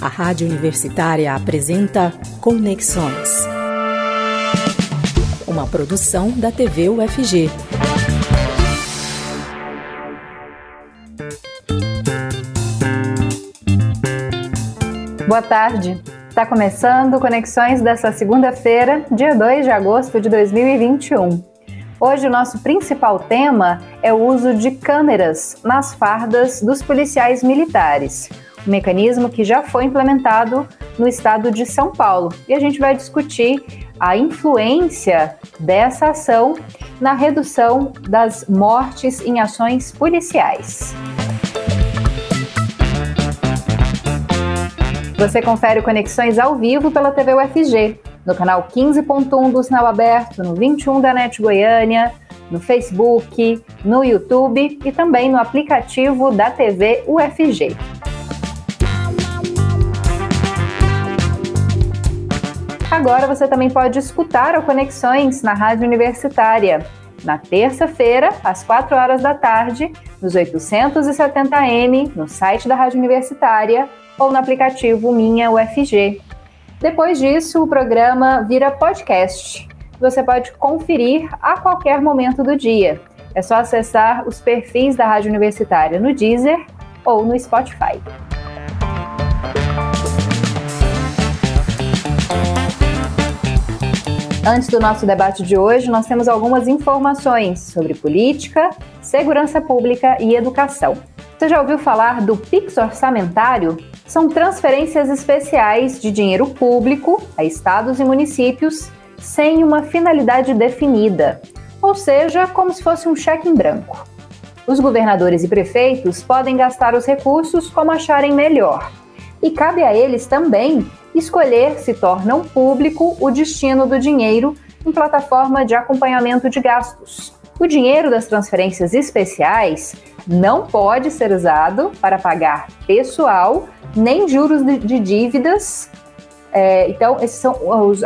A Rádio Universitária apresenta Conexões. Uma produção da TV UFG. Boa tarde. Está começando Conexões dessa segunda-feira, dia 2 de agosto de 2021. Hoje o nosso principal tema é o uso de câmeras nas fardas dos policiais militares, mecanismo que já foi implementado no estado de São Paulo. E a gente vai discutir a influência dessa ação na redução das mortes em ações policiais. Você confere Conexões ao vivo pela TV UFG no canal 15.1 do Sinal Aberto, no 21 da NET Goiânia, no Facebook, no YouTube e também no aplicativo da TV UFG. Agora você também pode escutar o Conexões na Rádio Universitária, na terça-feira, às 4 horas da tarde, nos 870m, no site da Rádio Universitária ou no aplicativo Minha UFG. Depois disso, o programa vira podcast. Você pode conferir a qualquer momento do dia. É só acessar os perfis da Rádio Universitária no Deezer ou no Spotify. Antes do nosso debate de hoje, nós temos algumas informações sobre política, segurança pública e educação. Você já ouviu falar do Pix orçamentário? São transferências especiais de dinheiro público a estados e municípios sem uma finalidade definida, ou seja, como se fosse um cheque em branco. Os governadores e prefeitos podem gastar os recursos como acharem melhor, e cabe a eles também escolher se tornam público o destino do dinheiro em plataforma de acompanhamento de gastos. O dinheiro das transferências especiais não pode ser usado para pagar pessoal nem juros de, dívidas. É, então, essas são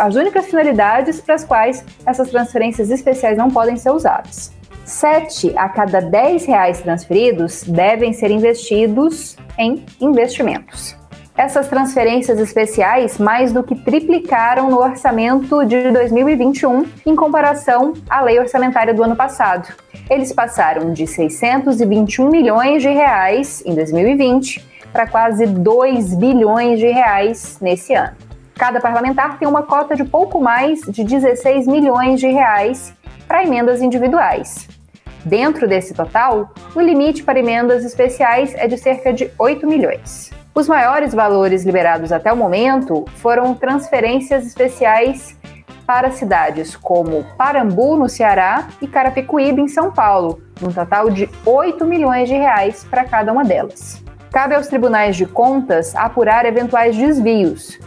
as únicas finalidades para as quais essas transferências especiais não podem ser usadas. Sete a cada dez reais transferidos devem ser investidos em investimentos. Essas transferências especiais mais do que triplicaram no orçamento de 2021 em comparação à lei orçamentária do ano passado. Eles passaram de 621 milhões de reais em 2020 para quase 2 bilhões de reais nesse ano. Cada parlamentar tem uma cota de pouco mais de 16 milhões de reais para emendas individuais. Dentro desse total, o limite para emendas especiais é de cerca de 8 milhões. Os maiores valores liberados até o momento foram transferências especiais para cidades como Parambu, no Ceará, e Carapicuíba, em São Paulo, num total de 8 milhões de reais para cada uma delas. Cabe aos tribunais de contas apurar eventuais desvios,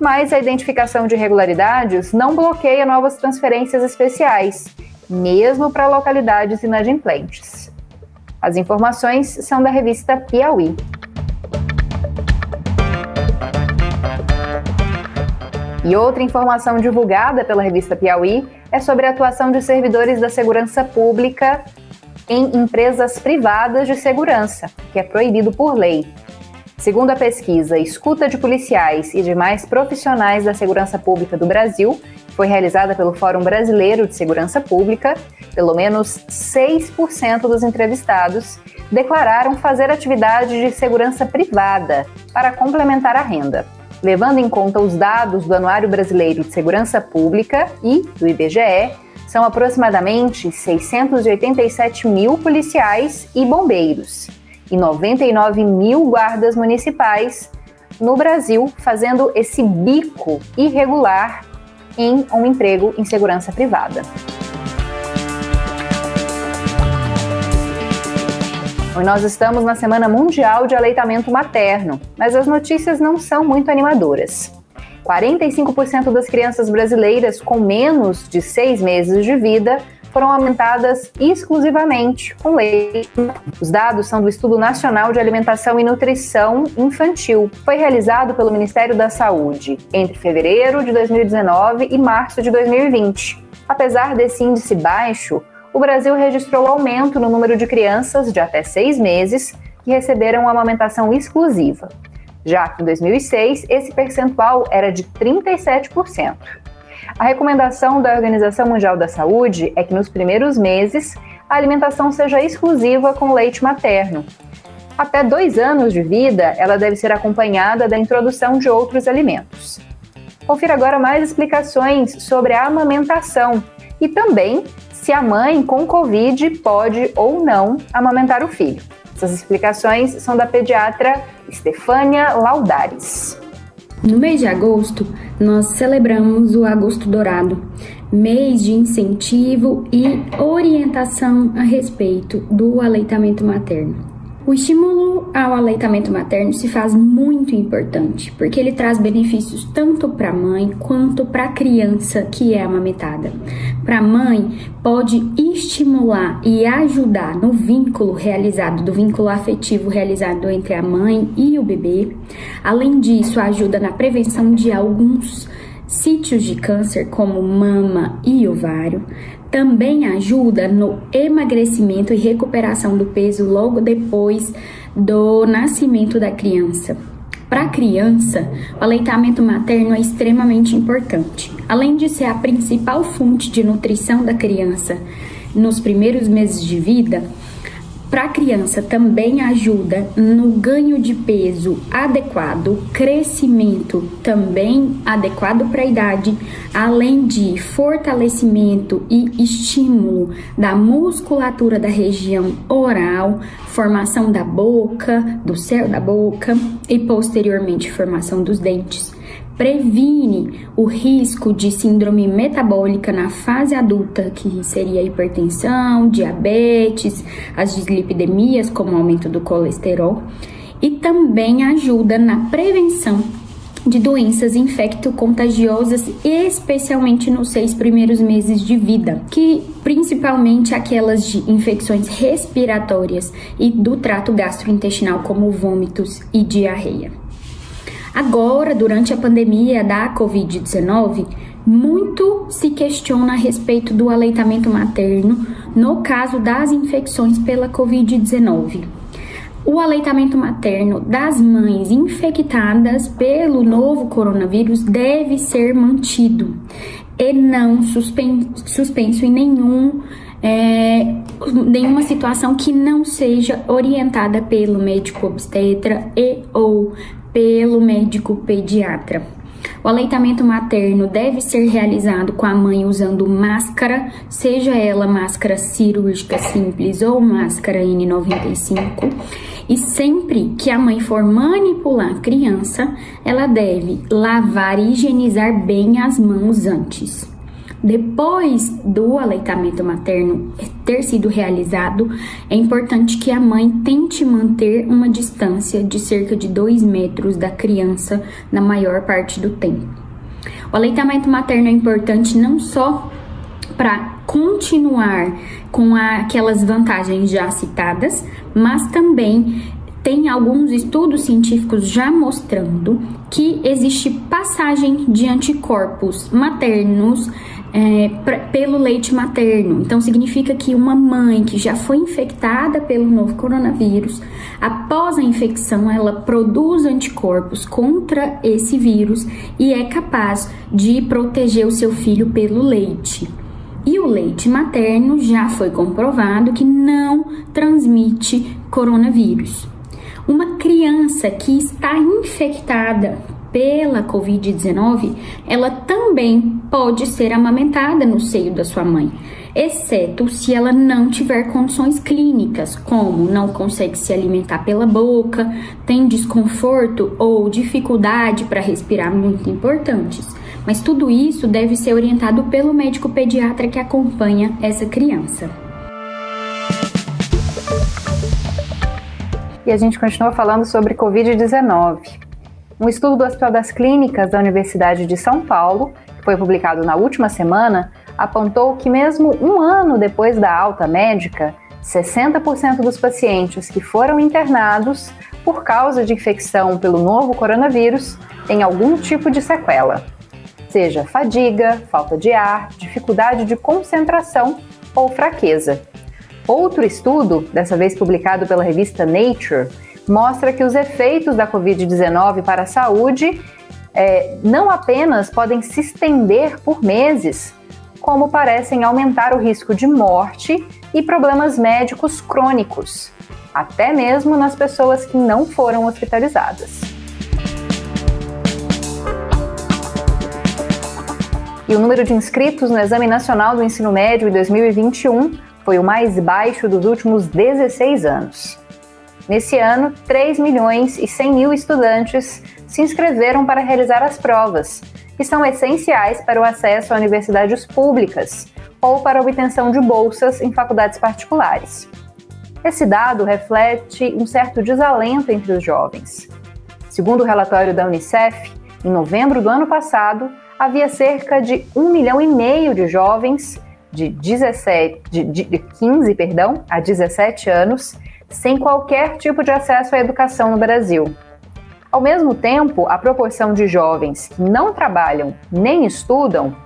mas a identificação de irregularidades não bloqueia novas transferências especiais, mesmo para localidades inadimplentes. As informações são da revista Piauí. E outra informação divulgada pela revista Piauí é sobre a atuação de servidores da segurança pública em empresas privadas de segurança, que é proibido por lei. Segundo a pesquisa Escuta de Policiais e demais profissionais da segurança pública do Brasil, foi realizada pelo Fórum Brasileiro de Segurança Pública, pelo menos 6% dos entrevistados declararam fazer atividade de segurança privada para complementar a renda levando em conta os dados do Anuário Brasileiro de Segurança Pública e do IBGE, são aproximadamente 687 mil policiais e bombeiros e 99 mil guardas municipais no Brasil fazendo esse bico irregular em um emprego em segurança privada. Nós estamos na Semana Mundial de Aleitamento Materno, mas as notícias não são muito animadoras. 45% das crianças brasileiras com menos de seis meses de vida foram aumentadas exclusivamente com leite. Os dados são do Estudo Nacional de Alimentação e Nutrição Infantil. Foi realizado pelo Ministério da Saúde entre fevereiro de 2019 e março de 2020. Apesar desse índice baixo, o Brasil registrou aumento no número de crianças de até seis meses que receberam amamentação exclusiva. já que em 2006 esse percentual era de 37%. A recomendação da Organização Mundial da Saúde é que nos primeiros meses a alimentação seja exclusiva com leite materno. Até dois anos de vida, ela deve ser acompanhada da introdução de outros alimentos. Confira agora mais explicações sobre a amamentação e também se a mãe com Covid pode ou não amamentar o filho. Essas explicações são da pediatra Stefânia Laudares. No mês de agosto, nós celebramos o Agosto Dourado, mês de incentivo e orientação a respeito do aleitamento materno. O estímulo ao aleitamento materno se faz muito importante, porque ele traz benefícios tanto para a mãe quanto para a criança que é amamentada. Para a mãe, pode estimular e ajudar no vínculo realizado, do vínculo afetivo realizado entre a mãe e o bebê. Além disso, ajuda na prevenção de alguns sítios de câncer, como mama e ovário também ajuda no emagrecimento e recuperação do peso logo depois do nascimento da criança. Para a criança, o aleitamento materno é extremamente importante. Além de ser a principal fonte de nutrição da criança nos primeiros meses de vida, para a criança também ajuda no ganho de peso adequado, crescimento também adequado para a idade, além de fortalecimento e estímulo da musculatura da região oral, formação da boca, do céu da boca e posteriormente formação dos dentes previne o risco de síndrome metabólica na fase adulta, que seria hipertensão, diabetes, as dislipidemias, como aumento do colesterol, e também ajuda na prevenção de doenças infecto-contagiosas, especialmente nos seis primeiros meses de vida, que principalmente aquelas de infecções respiratórias e do trato gastrointestinal, como vômitos e diarreia. Agora, durante a pandemia da Covid-19, muito se questiona a respeito do aleitamento materno no caso das infecções pela Covid-19. O aleitamento materno das mães infectadas pelo novo coronavírus deve ser mantido e não suspenso em nenhum é, nenhuma situação que não seja orientada pelo médico obstetra e ou pelo médico pediatra. O aleitamento materno deve ser realizado com a mãe usando máscara, seja ela máscara cirúrgica simples ou máscara N95. E sempre que a mãe for manipular a criança, ela deve lavar e higienizar bem as mãos antes. Depois do aleitamento materno ter sido realizado, é importante que a mãe tente manter uma distância de cerca de 2 metros da criança na maior parte do tempo. O aleitamento materno é importante não só para continuar com aquelas vantagens já citadas, mas também tem alguns estudos científicos já mostrando que existe passagem de anticorpos maternos é, pelo leite materno. Então, significa que uma mãe que já foi infectada pelo novo coronavírus, após a infecção, ela produz anticorpos contra esse vírus e é capaz de proteger o seu filho pelo leite. E o leite materno já foi comprovado que não transmite coronavírus. Uma criança que está infectada pela Covid-19, ela também pode ser amamentada no seio da sua mãe, exceto se ela não tiver condições clínicas, como não consegue se alimentar pela boca, tem desconforto ou dificuldade para respirar muito importantes. Mas tudo isso deve ser orientado pelo médico pediatra que acompanha essa criança. E a gente continua falando sobre Covid-19. Um estudo do Hospital das Clínicas da Universidade de São Paulo, que foi publicado na última semana, apontou que, mesmo um ano depois da alta médica, 60% dos pacientes que foram internados por causa de infecção pelo novo coronavírus têm algum tipo de sequela, seja fadiga, falta de ar, dificuldade de concentração ou fraqueza. Outro estudo, dessa vez publicado pela revista Nature, mostra que os efeitos da Covid-19 para a saúde é, não apenas podem se estender por meses, como parecem aumentar o risco de morte e problemas médicos crônicos, até mesmo nas pessoas que não foram hospitalizadas. E o número de inscritos no Exame Nacional do Ensino Médio em 2021 foi o mais baixo dos últimos 16 anos. Nesse ano, 3 milhões e 100 mil estudantes se inscreveram para realizar as provas, que são essenciais para o acesso a universidades públicas ou para a obtenção de bolsas em faculdades particulares. Esse dado reflete um certo desalento entre os jovens. Segundo o relatório da Unicef, em novembro do ano passado, havia cerca de 1 milhão e meio de jovens de, 17, de, de 15 perdão, a 17 anos sem qualquer tipo de acesso à educação no Brasil. Ao mesmo tempo, a proporção de jovens que não trabalham nem estudam,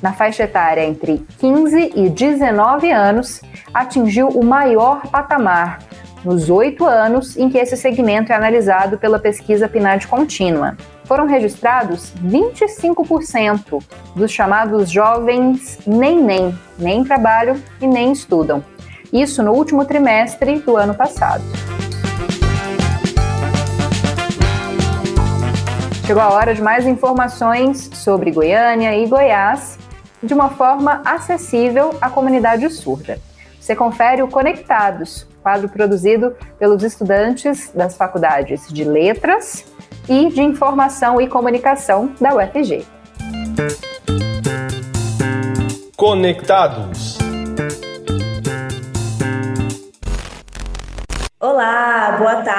na faixa etária entre 15 e 19 anos, atingiu o maior patamar nos oito anos em que esse segmento é analisado pela pesquisa PNAD contínua. Foram registrados 25% dos chamados jovens nem nem, nem trabalham e nem estudam, isso no último trimestre do ano passado. Chegou a hora de mais informações sobre Goiânia e Goiás de uma forma acessível à comunidade surda. Você confere o Conectados, quadro produzido pelos estudantes das faculdades de Letras e de Informação e Comunicação da UFG. Conectados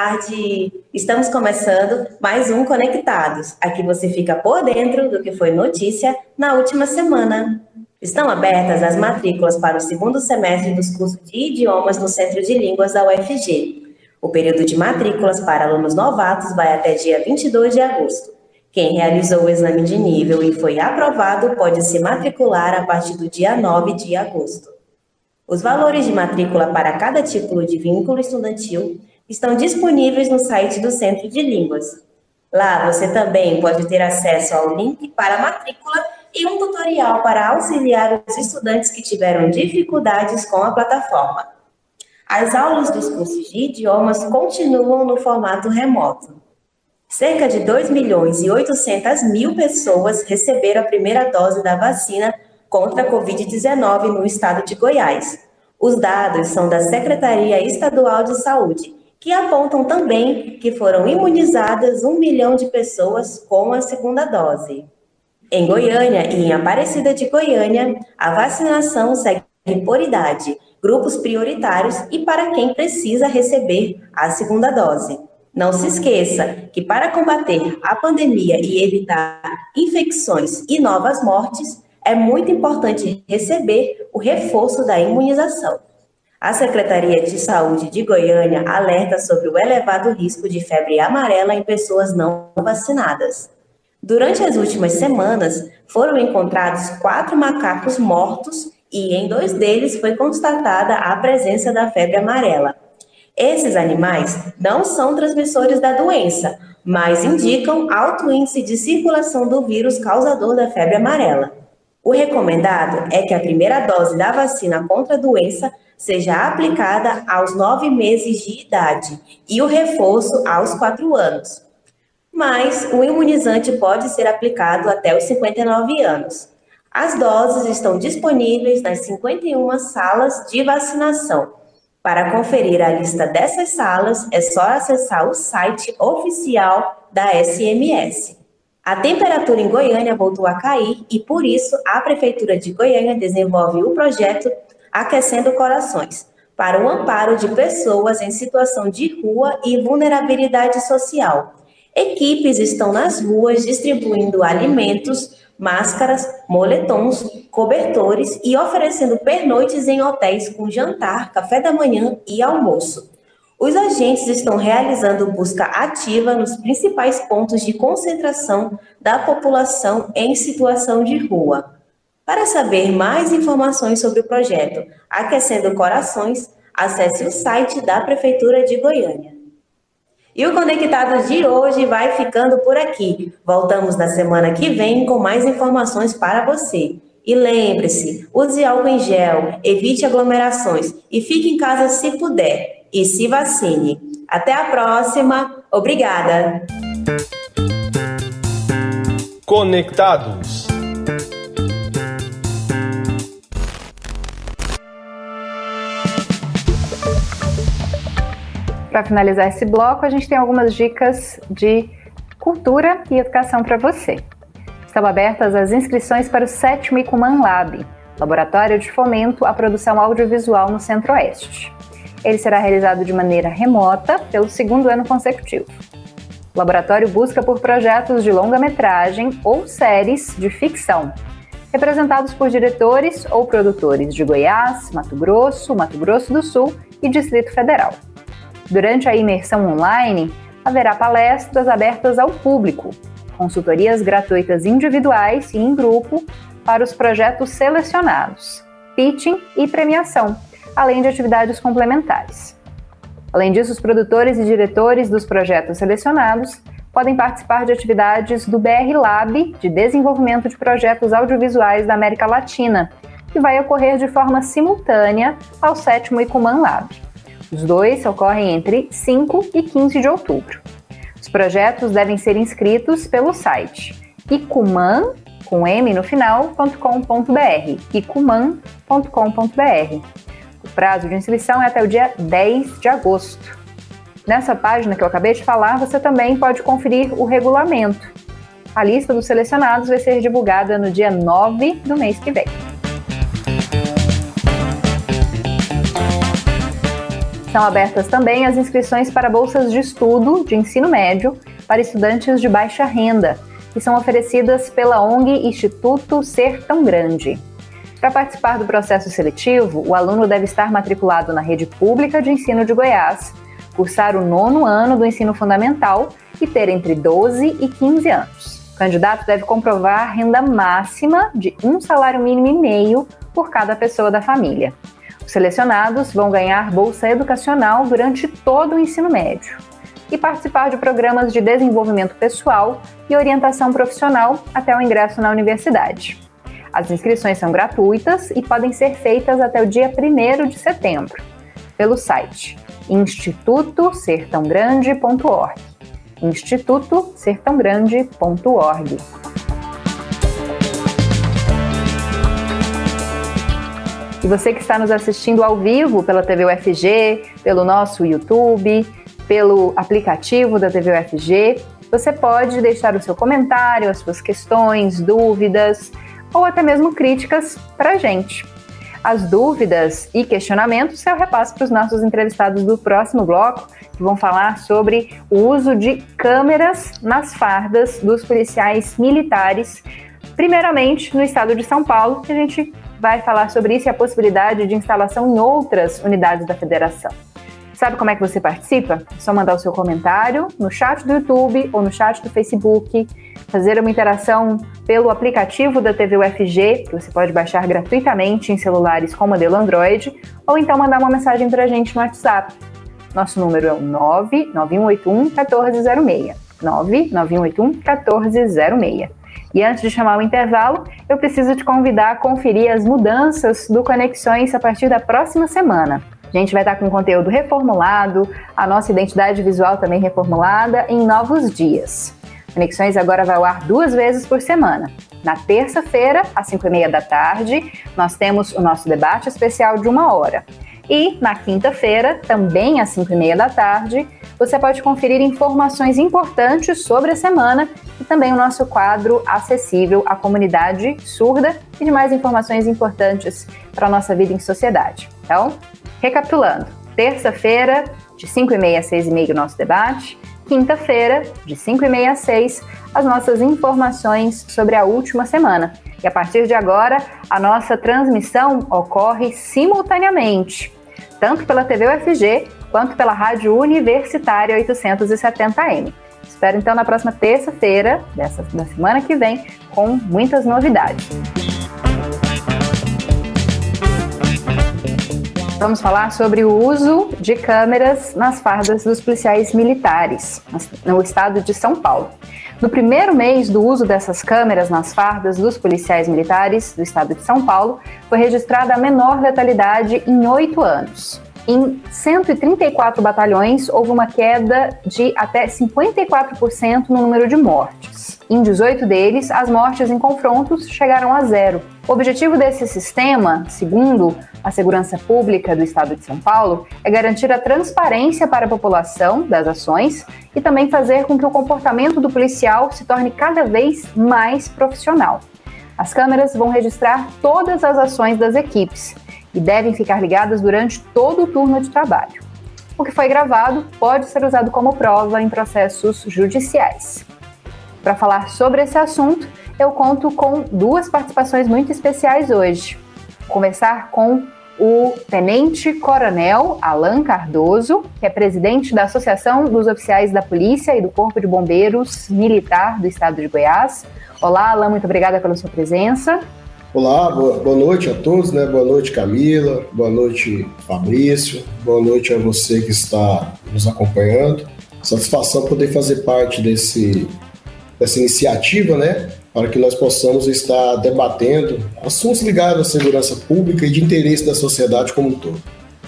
tarde. Estamos começando mais um Conectados. Aqui você fica por dentro do que foi notícia na última semana. Estão abertas as matrículas para o segundo semestre dos cursos de idiomas no Centro de Línguas da UFG. O período de matrículas para alunos novatos vai até dia 22 de agosto. Quem realizou o exame de nível e foi aprovado pode se matricular a partir do dia 9 de agosto. Os valores de matrícula para cada título de vínculo estudantil estão disponíveis no site do Centro de Línguas. Lá você também pode ter acesso ao link para a matrícula e um tutorial para auxiliar os estudantes que tiveram dificuldades com a plataforma. As aulas dos cursos de idiomas continuam no formato remoto. Cerca de 2 milhões e 800 mil pessoas receberam a primeira dose da vacina contra a Covid-19 no estado de Goiás. Os dados são da Secretaria Estadual de Saúde, que apontam também que foram imunizadas um milhão de pessoas com a segunda dose. Em Goiânia e em Aparecida de Goiânia, a vacinação segue por idade, grupos prioritários e para quem precisa receber a segunda dose. Não se esqueça que para combater a pandemia e evitar infecções e novas mortes, é muito importante receber o reforço da imunização. A Secretaria de Saúde de Goiânia alerta sobre o elevado risco de febre amarela em pessoas não vacinadas. Durante as últimas semanas, foram encontrados quatro macacos mortos e em dois deles foi constatada a presença da febre amarela. Esses animais não são transmissores da doença, mas indicam alto índice de circulação do vírus causador da febre amarela. O recomendado é que a primeira dose da vacina contra a doença seja aplicada aos nove meses de idade e o reforço aos quatro anos. Mas o imunizante pode ser aplicado até os 59 anos. As doses estão disponíveis nas 51 salas de vacinação. Para conferir a lista dessas salas, é só acessar o site oficial da SMS. A temperatura em Goiânia voltou a cair e, por isso, a Prefeitura de Goiânia desenvolve o projeto Aquecendo Corações, para o amparo de pessoas em situação de rua e vulnerabilidade social. Equipes estão nas ruas distribuindo alimentos, máscaras, moletons, cobertores e oferecendo pernoites em hotéis com jantar, café da manhã e almoço. Os agentes estão realizando busca ativa nos principais pontos de concentração da população em situação de rua. Para saber mais informações sobre o projeto Aquecendo Corações, acesse o site da Prefeitura de Goiânia. E o Conectados de hoje vai ficando por aqui. Voltamos na semana que vem com mais informações para você. E lembre-se, use álcool em gel, evite aglomerações e fique em casa se puder. E se vacine. Até a próxima. Obrigada. Conectados. Para finalizar esse bloco, a gente tem algumas dicas de cultura e educação para você. Estão abertas as inscrições para o sétimo Icuman Lab, Laboratório de Fomento à Produção Audiovisual no Centro-Oeste. Ele será realizado de maneira remota pelo segundo ano consecutivo. O laboratório busca por projetos de longa-metragem ou séries de ficção, representados por diretores ou produtores de Goiás, Mato Grosso, Mato Grosso do Sul e Distrito Federal. Durante a imersão online, haverá palestras abertas ao público, consultorias gratuitas individuais e em grupo para os projetos selecionados, pitching e premiação, além de atividades complementares. Além disso, os produtores e diretores dos projetos selecionados podem participar de atividades do BR Lab de desenvolvimento de projetos audiovisuais da América Latina, que vai ocorrer de forma simultânea ao sétimo Icuman Lab. Os dois ocorrem entre 5 e 15 de outubro. Os projetos devem ser inscritos pelo site icuman, com m no final.com.br, icuman.com.br. O prazo de inscrição é até o dia 10 de agosto. Nessa página que eu acabei de falar, você também pode conferir o regulamento. A lista dos selecionados vai ser divulgada no dia 9 do mês que vem. São abertas também as inscrições para bolsas de estudo de ensino médio para estudantes de baixa renda, que são oferecidas pela ONG Instituto Ser Tão Grande. Para participar do processo seletivo, o aluno deve estar matriculado na rede pública de ensino de Goiás, cursar o nono ano do ensino fundamental e ter entre 12 e 15 anos. O candidato deve comprovar renda máxima de um salário mínimo e meio por cada pessoa da família. Os selecionados vão ganhar bolsa educacional durante todo o ensino médio e participar de programas de desenvolvimento pessoal e orientação profissional até o ingresso na universidade. As inscrições são gratuitas e podem ser feitas até o dia 1 de setembro, pelo site institutosertãogrande.org. institutosertãogrande.org. E você que está nos assistindo ao vivo pela TV UFG, pelo nosso YouTube, pelo aplicativo da TV UFG, você pode deixar o seu comentário, as suas questões, dúvidas ou até mesmo críticas para a gente. As dúvidas e questionamentos eu repasso para os nossos entrevistados do próximo bloco, que vão falar sobre o uso de câmeras nas fardas dos policiais militares, primeiramente no estado de São Paulo, que a gente vai falar sobre isso e a possibilidade de instalação em outras unidades da federação. Sabe como é que você participa? É só mandar o seu comentário no chat do YouTube ou no chat do Facebook, fazer uma interação pelo aplicativo da TV UFG, que você pode baixar gratuitamente em celulares com modelo Android, ou então mandar uma mensagem para a gente no WhatsApp. Nosso número é o 99181 1406. 99181 1406. E antes de chamar o intervalo, eu preciso te convidar a conferir as mudanças do Conexões a partir da próxima semana. A gente vai estar com conteúdo reformulado, a nossa identidade visual também reformulada em novos dias. Conexões agora vai ao ar duas vezes por semana. Na terça-feira, às 5 e meia da tarde, nós temos o nosso debate especial de uma hora. E na quinta-feira, também às 5 e meia da tarde, você pode conferir informações importantes sobre a semana e também o nosso quadro acessível à comunidade surda e demais informações importantes para a nossa vida em sociedade. Então, recapitulando, terça-feira, de 5 e meia a 6 e meia, o nosso debate. Quinta-feira, de 5 e meia a 6, as nossas informações sobre a última semana. E a partir de agora, a nossa transmissão ocorre simultaneamente tanto pela TV UFG quanto pela Rádio Universitária 870M. Espero então na próxima terça-feira, dessa da semana que vem, com muitas novidades. Vamos falar sobre o uso de câmeras nas fardas dos policiais militares no estado de São Paulo. No primeiro mês do uso dessas câmeras nas fardas dos policiais militares do estado de São Paulo, foi registrada a menor letalidade em oito anos. Em 134 batalhões, houve uma queda de até 54% no número de mortes. Em 18 deles, as mortes em confrontos chegaram a zero. O objetivo desse sistema, segundo a Segurança Pública do Estado de São Paulo, é garantir a transparência para a população das ações e também fazer com que o comportamento do policial se torne cada vez mais profissional. As câmeras vão registrar todas as ações das equipes e devem ficar ligadas durante todo o turno de trabalho. O que foi gravado pode ser usado como prova em processos judiciais. Para falar sobre esse assunto, eu conto com duas participações muito especiais hoje. Vou conversar com o Tenente Coronel Alan Cardoso, que é presidente da Associação dos Oficiais da Polícia e do Corpo de Bombeiros Militar do Estado de Goiás. Olá, Alan, muito obrigada pela sua presença. Olá, boa, boa, noite a todos, né? Boa noite, Camila. Boa noite, Fabrício. Boa noite a você que está nos acompanhando. Satisfação poder fazer parte desse, dessa iniciativa, né? Para que nós possamos estar debatendo assuntos ligados à segurança pública e de interesse da sociedade como um todo.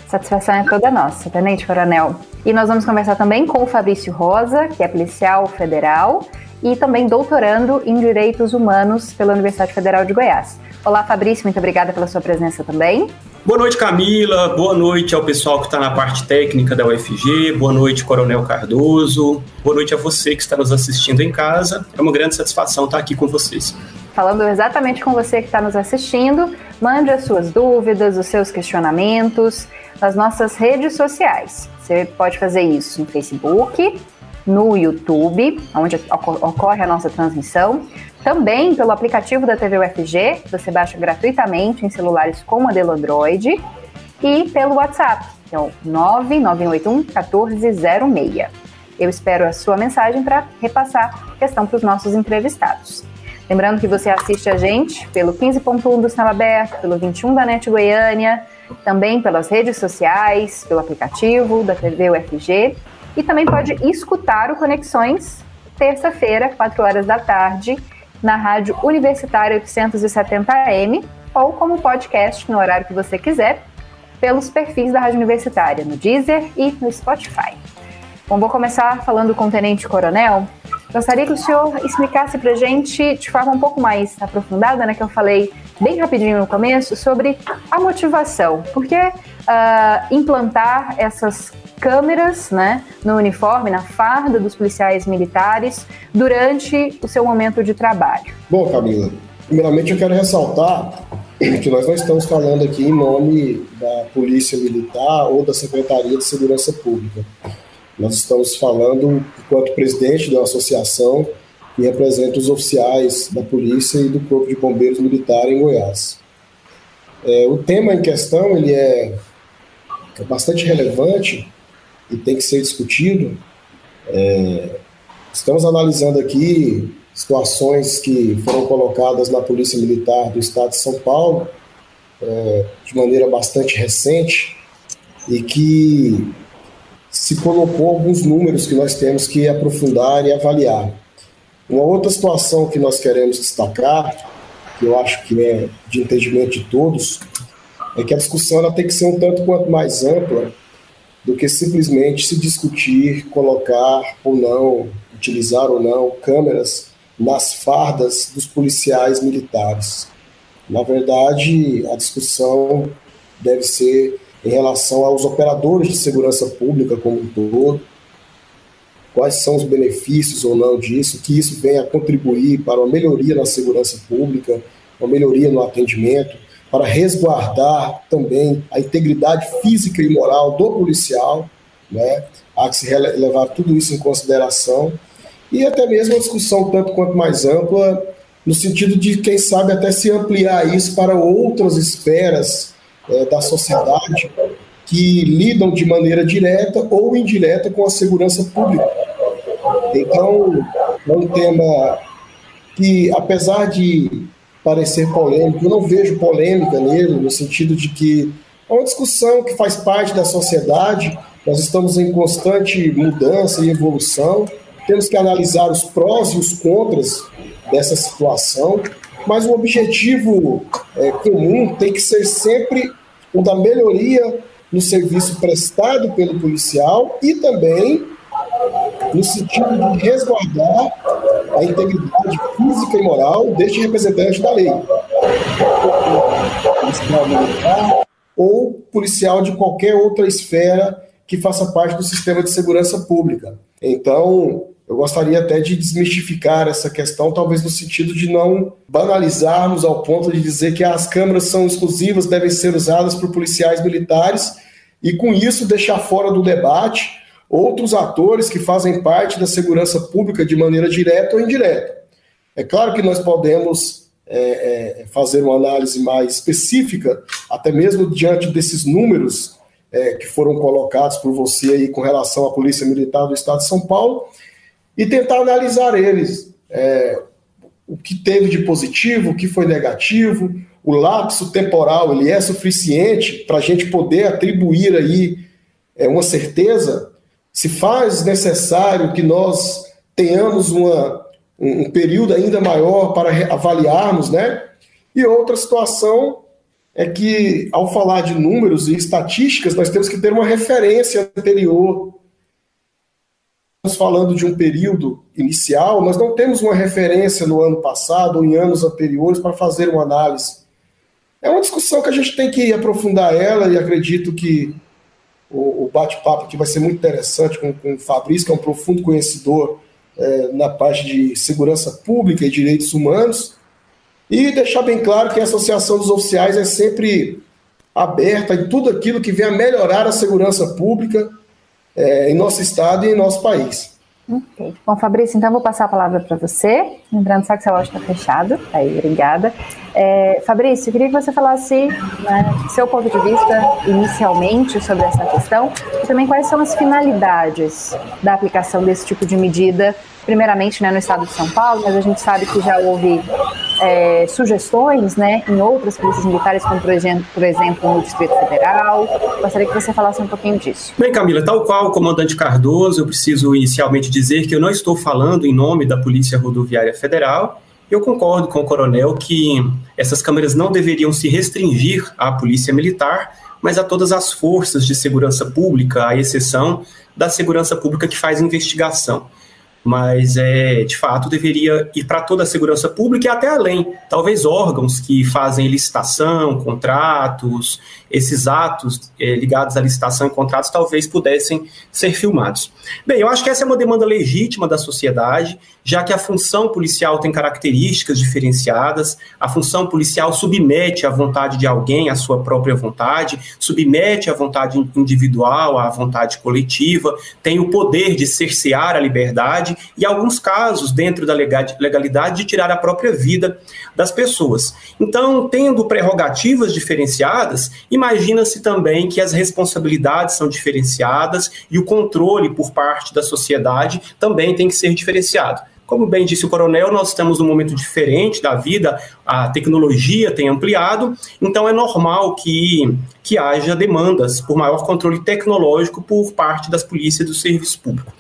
Satisfação é toda nossa, Tenente Coronel. E nós vamos conversar também com o Fabrício Rosa, que é policial federal e também doutorando em Direitos Humanos pela Universidade Federal de Goiás. Olá, Fabrício, muito obrigada pela sua presença também. Boa noite, Camila. Boa noite ao pessoal que está na parte técnica da UFG. Boa noite, Coronel Cardoso. Boa noite a você que está nos assistindo em casa. É uma grande satisfação estar aqui com vocês. Falando exatamente com você que está nos assistindo, mande as suas dúvidas, os seus questionamentos nas nossas redes sociais. Você pode fazer isso no Facebook, no YouTube, onde ocorre a nossa transmissão, também pelo aplicativo da TV UFG, você baixa gratuitamente em celulares com modelo Android, e pelo WhatsApp, que é o 99181 1406. Eu espero a sua mensagem para repassar a questão para os nossos entrevistados. Lembrando que você assiste a gente pelo 15.1 do Sinal Aberto, pelo 21 da NET Goiânia, também pelas redes sociais, pelo aplicativo da TV UFG e também pode escutar o Conexões terça-feira, 4 horas da tarde, na Rádio Universitária 870M ou como podcast no horário que você quiser, pelos perfis da Rádio Universitária no Deezer e no Spotify. Bom, vou começar falando com o Tenente Coronel. Gostaria que o senhor explicasse para a gente de forma um pouco mais aprofundada, né, que eu falei bem rapidinho no começo, sobre a motivação. Por que uh, implantar essas câmeras né, no uniforme, na farda dos policiais militares durante o seu momento de trabalho? Bom, Camila, primeiramente eu quero ressaltar que nós não estamos falando aqui em nome da Polícia Militar ou da Secretaria de Segurança Pública. Nós estamos falando enquanto presidente da associação que representa os oficiais da Polícia e do Corpo de Bombeiros Militar em Goiás. É, o tema em questão ele é, é bastante relevante e tem que ser discutido. É, estamos analisando aqui situações que foram colocadas na Polícia Militar do Estado de São Paulo é, de maneira bastante recente e que se colocou alguns números que nós temos que aprofundar e avaliar. Uma outra situação que nós queremos destacar, que eu acho que é de entendimento de todos, é que a discussão ela tem que ser um tanto quanto mais ampla do que simplesmente se discutir, colocar ou não, utilizar ou não câmeras nas fardas dos policiais militares. Na verdade, a discussão deve ser em relação aos operadores de segurança pública como um todo, quais são os benefícios ou não disso, que isso venha a contribuir para uma melhoria na segurança pública, uma melhoria no atendimento, para resguardar também a integridade física e moral do policial, né? há que se levar tudo isso em consideração, e até mesmo uma discussão tanto quanto mais ampla, no sentido de, quem sabe, até se ampliar isso para outras esferas é, da sociedade que lidam de maneira direta ou indireta com a segurança pública. Então, é um tema que, apesar de parecer polêmico. Eu não vejo polêmica nele, no sentido de que É uma discussão que faz parte da sociedade, nós estamos em constante mudança e evolução, temos que analisar os prós e os contras dessa situação, mas o objetivo é, comum tem que ser sempre o da melhoria no serviço prestado pelo policial e também no sentido de resguardar a integridade física e moral deste representante da lei. Policial militar ou policial de qualquer outra esfera que faça parte do sistema de segurança pública. Então, eu gostaria até de desmistificar essa questão, talvez no sentido de não banalizarmos ao ponto de dizer que as câmeras são exclusivas, devem ser usadas por policiais militares, e com isso deixar fora do debate outros atores que fazem parte da segurança pública de maneira direta ou indireta. É claro que nós podemos é, é, fazer uma análise mais específica, até mesmo diante desses números é, que foram colocados por você aí com relação à Polícia Militar do Estado de São Paulo, e tentar analisar eles. É, o que teve de positivo, o que foi negativo, o lapso temporal ele é suficiente para a gente poder atribuir aí é, uma certeza, se faz necessário que nós tenhamos uma, um, um período ainda maior para avaliarmos, né? E outra situação é que, ao falar de números e estatísticas, nós temos que ter uma referência anterior falando de um período inicial, nós não temos uma referência no ano passado ou em anos anteriores para fazer uma análise. É uma discussão que a gente tem que aprofundar ela e acredito que o, bate-papo aqui vai ser muito interessante com, com o Fabrício, que é um profundo conhecedor é, na parte de segurança pública e direitos humanos. E deixar bem claro que a Associação dos Oficiais é sempre aberta em tudo aquilo que vem a melhorar a segurança pública é, em nosso estado e em nosso país. Ok. Bom, Fabrício, então vou passar a palavra para você. Lembrando só que seu áudio está fechado. Aí, obrigada. É, Fabrício, eu queria que você falasse né, seu ponto de vista inicialmente sobre essa questão e também quais são as finalidades da aplicação desse tipo de medida primeiramente né, no estado de São Paulo, mas a gente sabe que já houve é, sugestões né, em outras polícias militares, como por exemplo, por exemplo no Distrito Federal. Gostaria que você falasse um pouquinho disso. Bem, Camila, tal qual o comandante Cardoso, eu preciso inicialmente dizer que eu não estou falando em nome da Polícia Rodoviária Federal. Eu concordo com o coronel que essas câmeras não deveriam se restringir à Polícia Militar, mas a todas as forças de segurança pública, à exceção da segurança pública que faz investigação mas é, de fato deveria ir para toda a segurança pública e até além. Talvez órgãos que fazem licitação, contratos, esses atos é, ligados à licitação e contratos talvez pudessem ser filmados. Bem, eu acho que essa é uma demanda legítima da sociedade, já que a função policial tem características diferenciadas, a função policial submete a vontade de alguém à sua própria vontade, submete a vontade individual à vontade coletiva, tem o poder de cercear a liberdade e, em alguns casos, dentro da legalidade, de tirar a própria vida das pessoas. Então, tendo prerrogativas diferenciadas, imagina-se também que as responsabilidades são diferenciadas e o controle por parte da sociedade também tem que ser diferenciado. Como bem disse o coronel, nós estamos num momento diferente da vida, a tecnologia tem ampliado, então é normal que, que haja demandas por maior controle tecnológico por parte das polícias do serviço público.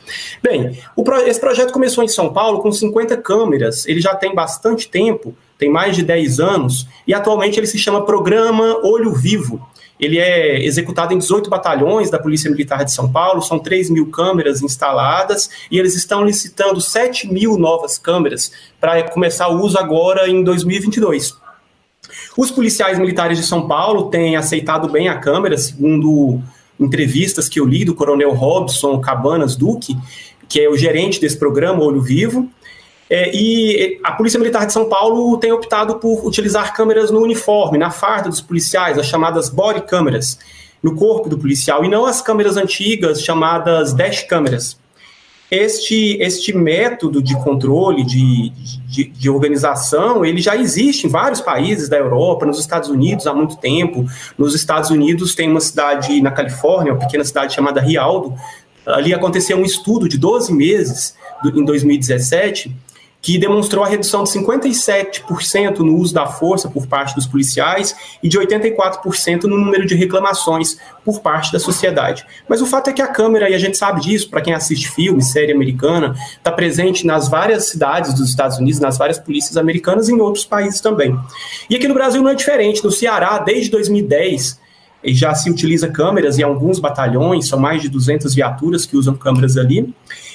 Bem, o, esse projeto começou em São Paulo com 50 câmeras, ele já tem bastante tempo, tem mais de 10 anos, e atualmente ele se chama Programa Olho Vivo. Ele é executado em 18 batalhões da Polícia Militar de São Paulo, são 3 mil câmeras instaladas e eles estão licitando 7 mil novas câmeras para começar o uso agora em 2022. Os policiais militares de São Paulo têm aceitado bem a câmera, segundo entrevistas que eu li do Coronel Robson Cabanas Duque, que é o gerente desse programa Olho Vivo. É, e a Polícia Militar de São Paulo tem optado por utilizar câmeras no uniforme, na farda dos policiais, as chamadas body câmeras, no corpo do policial, e não as câmeras antigas, chamadas dash câmeras. Este, este método de controle, de, de, de, organização, ele já existe em vários países da Europa, nos Estados Unidos há muito tempo. Nos Estados Unidos tem uma cidade na Califórnia, uma pequena cidade chamada Rialdo. Ali aconteceu um estudo de 12 meses, do, em 2017, que demonstrou a redução de 57% no uso da força por parte dos policiais e de 84% no número de reclamações por parte da sociedade. Mas o fato é que a Câmara, e a gente sabe disso, para quem assiste filme, série americana, está presente nas várias cidades dos Estados Unidos, nas várias polícias americanas e em outros países também. E aqui no Brasil não é diferente. No Ceará, desde 2010, já se utiliza câmeras em alguns batalhões, são mais de 200 viaturas que usam câmeras ali.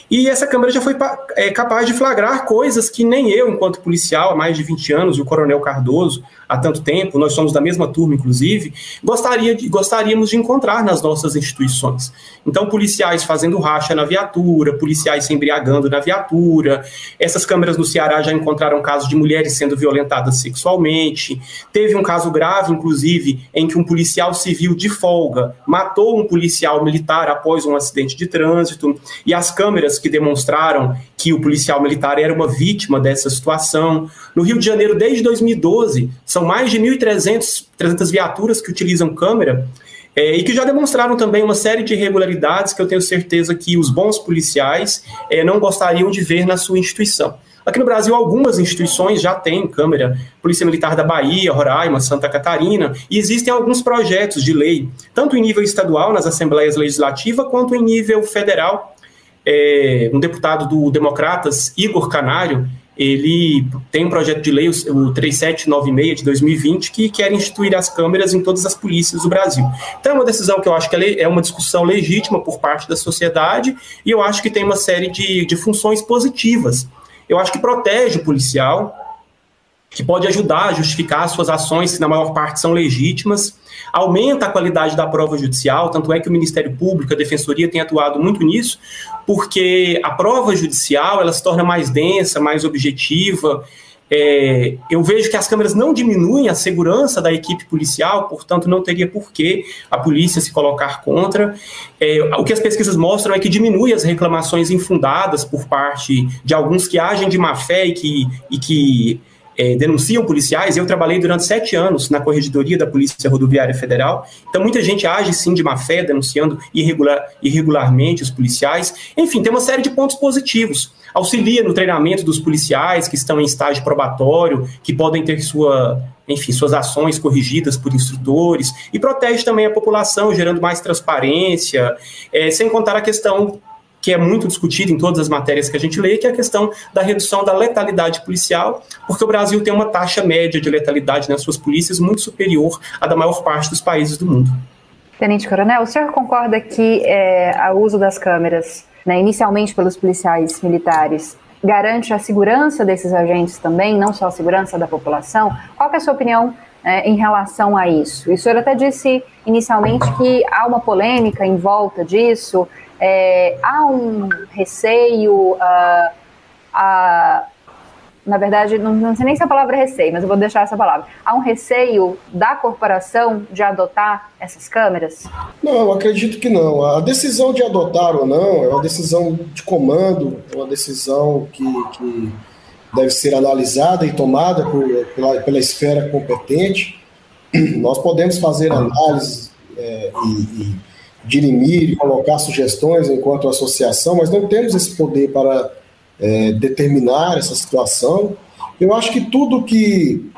E essa câmera já foi é, capaz de flagrar coisas que nem eu, enquanto policial, há mais de 20 anos, e o Coronel Cardoso, há tanto tempo, nós somos da mesma turma, inclusive, gostaria de, gostaríamos de encontrar nas nossas instituições. Então, policiais fazendo racha na viatura, policiais se embriagando na viatura. Essas câmeras no Ceará já encontraram casos de mulheres sendo violentadas sexualmente. Teve um caso grave, inclusive, em que um policial civil de folga matou um policial militar após um acidente de trânsito. E as câmeras que demonstraram que o policial militar era uma vítima dessa situação. No Rio de Janeiro, desde 2012, são mais de 1.300 viaturas que utilizam câmera é, e que já demonstraram também uma série de irregularidades que eu tenho certeza que os bons policiais é, não gostariam de ver na sua instituição. Aqui no Brasil, algumas instituições já têm câmera, Polícia Militar da Bahia, Roraima, Santa Catarina, e existem alguns projetos de lei, tanto em nível estadual, nas assembleias legislativas, quanto em nível federal, é, um deputado do Democratas, Igor Canário, ele tem um projeto de lei, o 3796 de 2020, que quer instituir as câmeras em todas as polícias do Brasil. Então é uma decisão que eu acho que é, é uma discussão legítima por parte da sociedade e eu acho que tem uma série de, de funções positivas. Eu acho que protege o policial, que pode ajudar a justificar suas ações, que na maior parte são legítimas, aumenta a qualidade da prova judicial, tanto é que o Ministério Público, a Defensoria tem atuado muito nisso, porque a prova judicial ela se torna mais densa, mais objetiva. É, eu vejo que as câmeras não diminuem a segurança da equipe policial, portanto, não teria por que a polícia se colocar contra. É, o que as pesquisas mostram é que diminui as reclamações infundadas por parte de alguns que agem de má fé e que, e que é, denunciam policiais. Eu trabalhei durante sete anos na corregedoria da Polícia Rodoviária Federal. Então, muita gente age sim de má fé, denunciando irregular, irregularmente os policiais. Enfim, tem uma série de pontos positivos. Auxilia no treinamento dos policiais que estão em estágio probatório, que podem ter sua, enfim, suas ações corrigidas por instrutores, e protege também a população, gerando mais transparência, é, sem contar a questão que é muito discutido em todas as matérias que a gente lê, que é a questão da redução da letalidade policial, porque o Brasil tem uma taxa média de letalidade nas suas polícias muito superior à da maior parte dos países do mundo. Tenente Coronel, o senhor concorda que é, o uso das câmeras, né, inicialmente pelos policiais militares, garante a segurança desses agentes também, não só a segurança da população? Qual é a sua opinião é, em relação a isso? E o senhor até disse inicialmente que há uma polêmica em volta disso, é, há um receio, uh, uh, na verdade, não, não sei nem se a palavra é receio, mas eu vou deixar essa palavra. Há um receio da corporação de adotar essas câmeras? Não, acredito que não. A decisão de adotar ou não é uma decisão de comando, é uma decisão que, que deve ser analisada e tomada por, pela, pela esfera competente. Nós podemos fazer análises é, e, e dirimir e colocar sugestões enquanto associação, mas não temos esse poder para é, determinar essa situação. Eu acho que tudo que,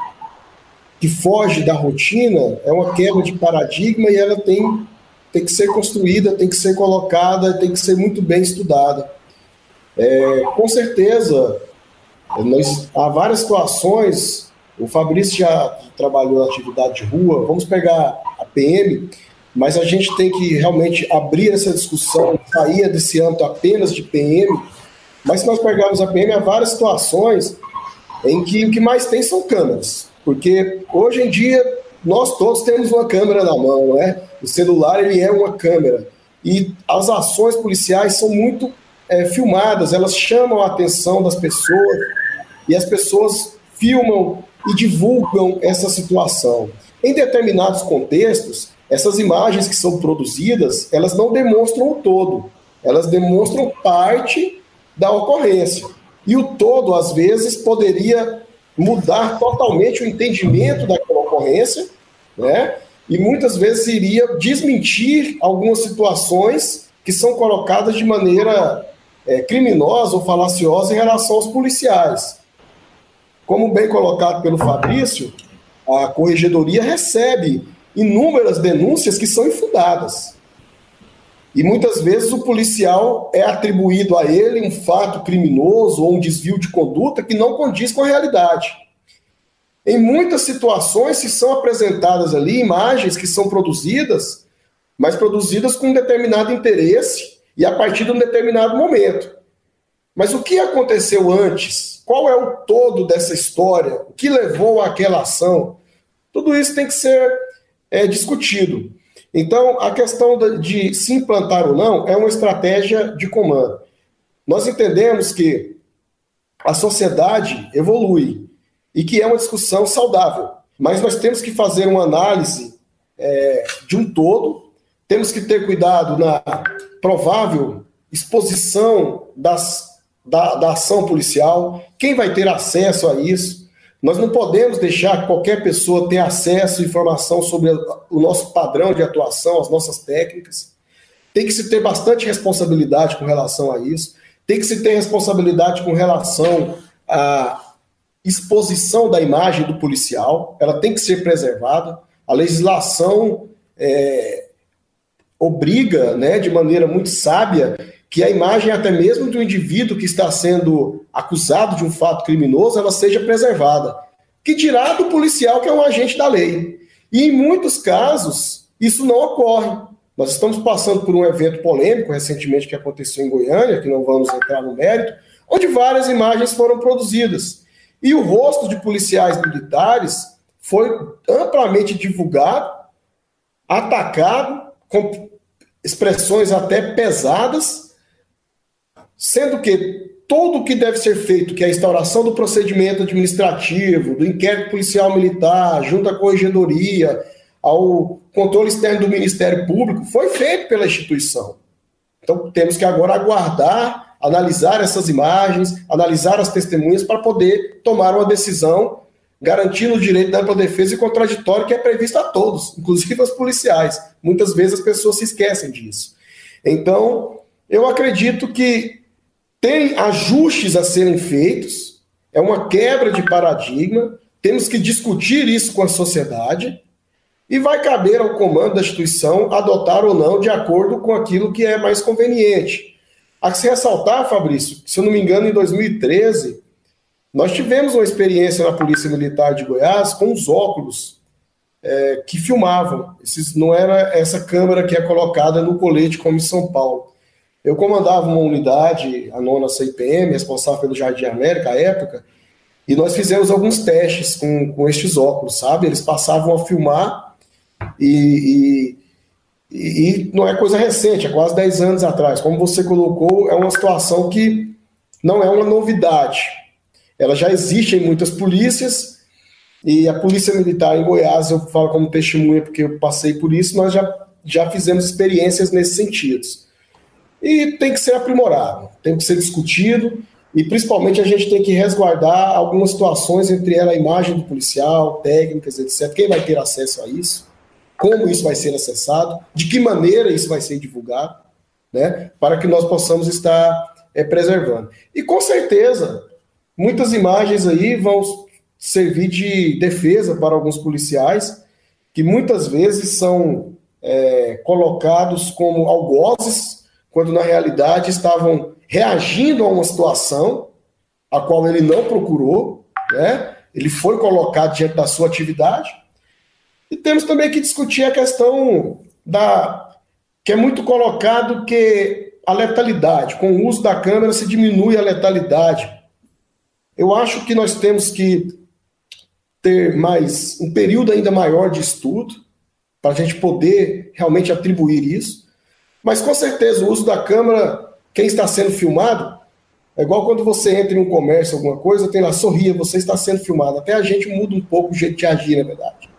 que foge da rotina é uma quebra de paradigma e ela tem, tem que ser construída, tem que ser colocada, tem que ser muito bem estudada. É, com certeza, nós, há várias situações, o Fabrício já trabalhou na atividade de rua, vamos pegar a PM, mas a gente tem que realmente abrir essa discussão, sair desse âmbito apenas de PM, mas se nós pegarmos a PM, há várias situações em que o que mais tem são câmeras, porque hoje em dia nós todos temos uma câmera na mão, né? O celular ele é uma câmera e as ações policiais são muito é, filmadas, elas chamam a atenção das pessoas e as pessoas filmam e divulgam essa situação. Em determinados contextos, essas imagens que são produzidas, elas não demonstram o todo, elas demonstram parte da ocorrência. E o todo, às vezes, poderia mudar totalmente o entendimento daquela ocorrência, né? E muitas vezes iria desmentir algumas situações que são colocadas de maneira é, criminosa ou falaciosa em relação aos policiais. Como bem colocado pelo Fabrício, a corregedoria recebe inúmeras denúncias que são infundadas. E muitas vezes o policial é atribuído a ele um fato criminoso ou um desvio de conduta que não condiz com a realidade. Em muitas situações se são apresentadas ali imagens que são produzidas, mas produzidas com um determinado interesse e a partir de um determinado momento. Mas o que aconteceu antes? Qual é o todo dessa história? O que levou àquela ação? Tudo isso tem que ser é, discutido. Então, a questão de se implantar ou não é uma estratégia de comando. Nós entendemos que a sociedade evolui e que é uma discussão saudável, mas nós temos que fazer uma análise é, de um todo, temos que ter cuidado na provável exposição das, da, da ação policial, quem vai ter acesso a isso, nós não podemos deixar que qualquer pessoa tenha acesso à informação sobre o nosso padrão de atuação, as nossas técnicas. Tem que se ter bastante responsabilidade com relação a isso. Tem que se ter responsabilidade com relação à exposição da imagem do policial. Ela tem que ser preservada. A legislação é, obriga, né, de maneira muito sábia, que a imagem até mesmo do indivíduo que está sendo acusado de um fato criminoso, ela seja preservada. Que dirá do policial que é um agente da lei. E em muitos casos, isso não ocorre. Nós estamos passando por um evento polêmico recentemente que aconteceu em Goiânia, que não vamos entrar no mérito, onde várias imagens foram produzidas. E o rosto de policiais militares foi amplamente divulgado, atacado, com expressões até pesadas, Sendo que tudo o que deve ser feito, que é a instauração do procedimento administrativo, do inquérito policial militar, junto à corregedoria, ao controle externo do Ministério Público, foi feito pela instituição. Então temos que agora aguardar, analisar essas imagens, analisar as testemunhas para poder tomar uma decisão garantindo o direito da ampla defesa e contraditório que é previsto a todos, inclusive aos policiais. Muitas vezes as pessoas se esquecem disso. Então, eu acredito que tem ajustes a serem feitos, é uma quebra de paradigma, temos que discutir isso com a sociedade e vai caber ao comando da instituição adotar ou não de acordo com aquilo que é mais conveniente. A se ressaltar, Fabrício, se eu não me engano, em 2013, nós tivemos uma experiência na Polícia Militar de Goiás com os óculos é, que filmavam. Esses, não era essa câmera que é colocada no colete como em São Paulo. Eu comandava uma unidade, a nona CIPM, responsável pelo Jardim América à época, e nós fizemos alguns testes com, com estes óculos, sabe? Eles passavam a filmar e, e, e, não é coisa recente, é quase 10 anos atrás. Como você colocou, é uma situação que não é uma novidade. Ela já existe em muitas polícias, e a Polícia Militar em Goiás, eu falo como testemunha porque eu passei por isso, nós já, já fizemos experiências nesse sentido e tem que ser aprimorado, tem que ser discutido e principalmente a gente tem que resguardar algumas situações, entre elas a imagem do policial, técnicas, etc. Quem vai ter acesso a isso? Como isso vai ser acessado? De que maneira isso vai ser divulgado? Né? Para que nós possamos estar é, preservando. E com certeza, muitas imagens aí vão servir de defesa para alguns policiais que muitas vezes são é, colocados como algozes quando na realidade estavam reagindo a uma situação a qual ele não procurou, né? Ele foi colocado diante da sua atividade. E temos também que discutir a questão da que é muito colocado que a letalidade, com o uso da câmera se diminui a letalidade. Eu acho que nós temos que ter mais um período ainda maior de estudo para a gente poder realmente atribuir isso. Mas com certeza o uso da câmera, quem está sendo filmado, é igual quando você entra em um comércio, alguma coisa, tem lá, sorria, você está sendo filmado. Até a gente muda um pouco o jeito de agir, na verdade.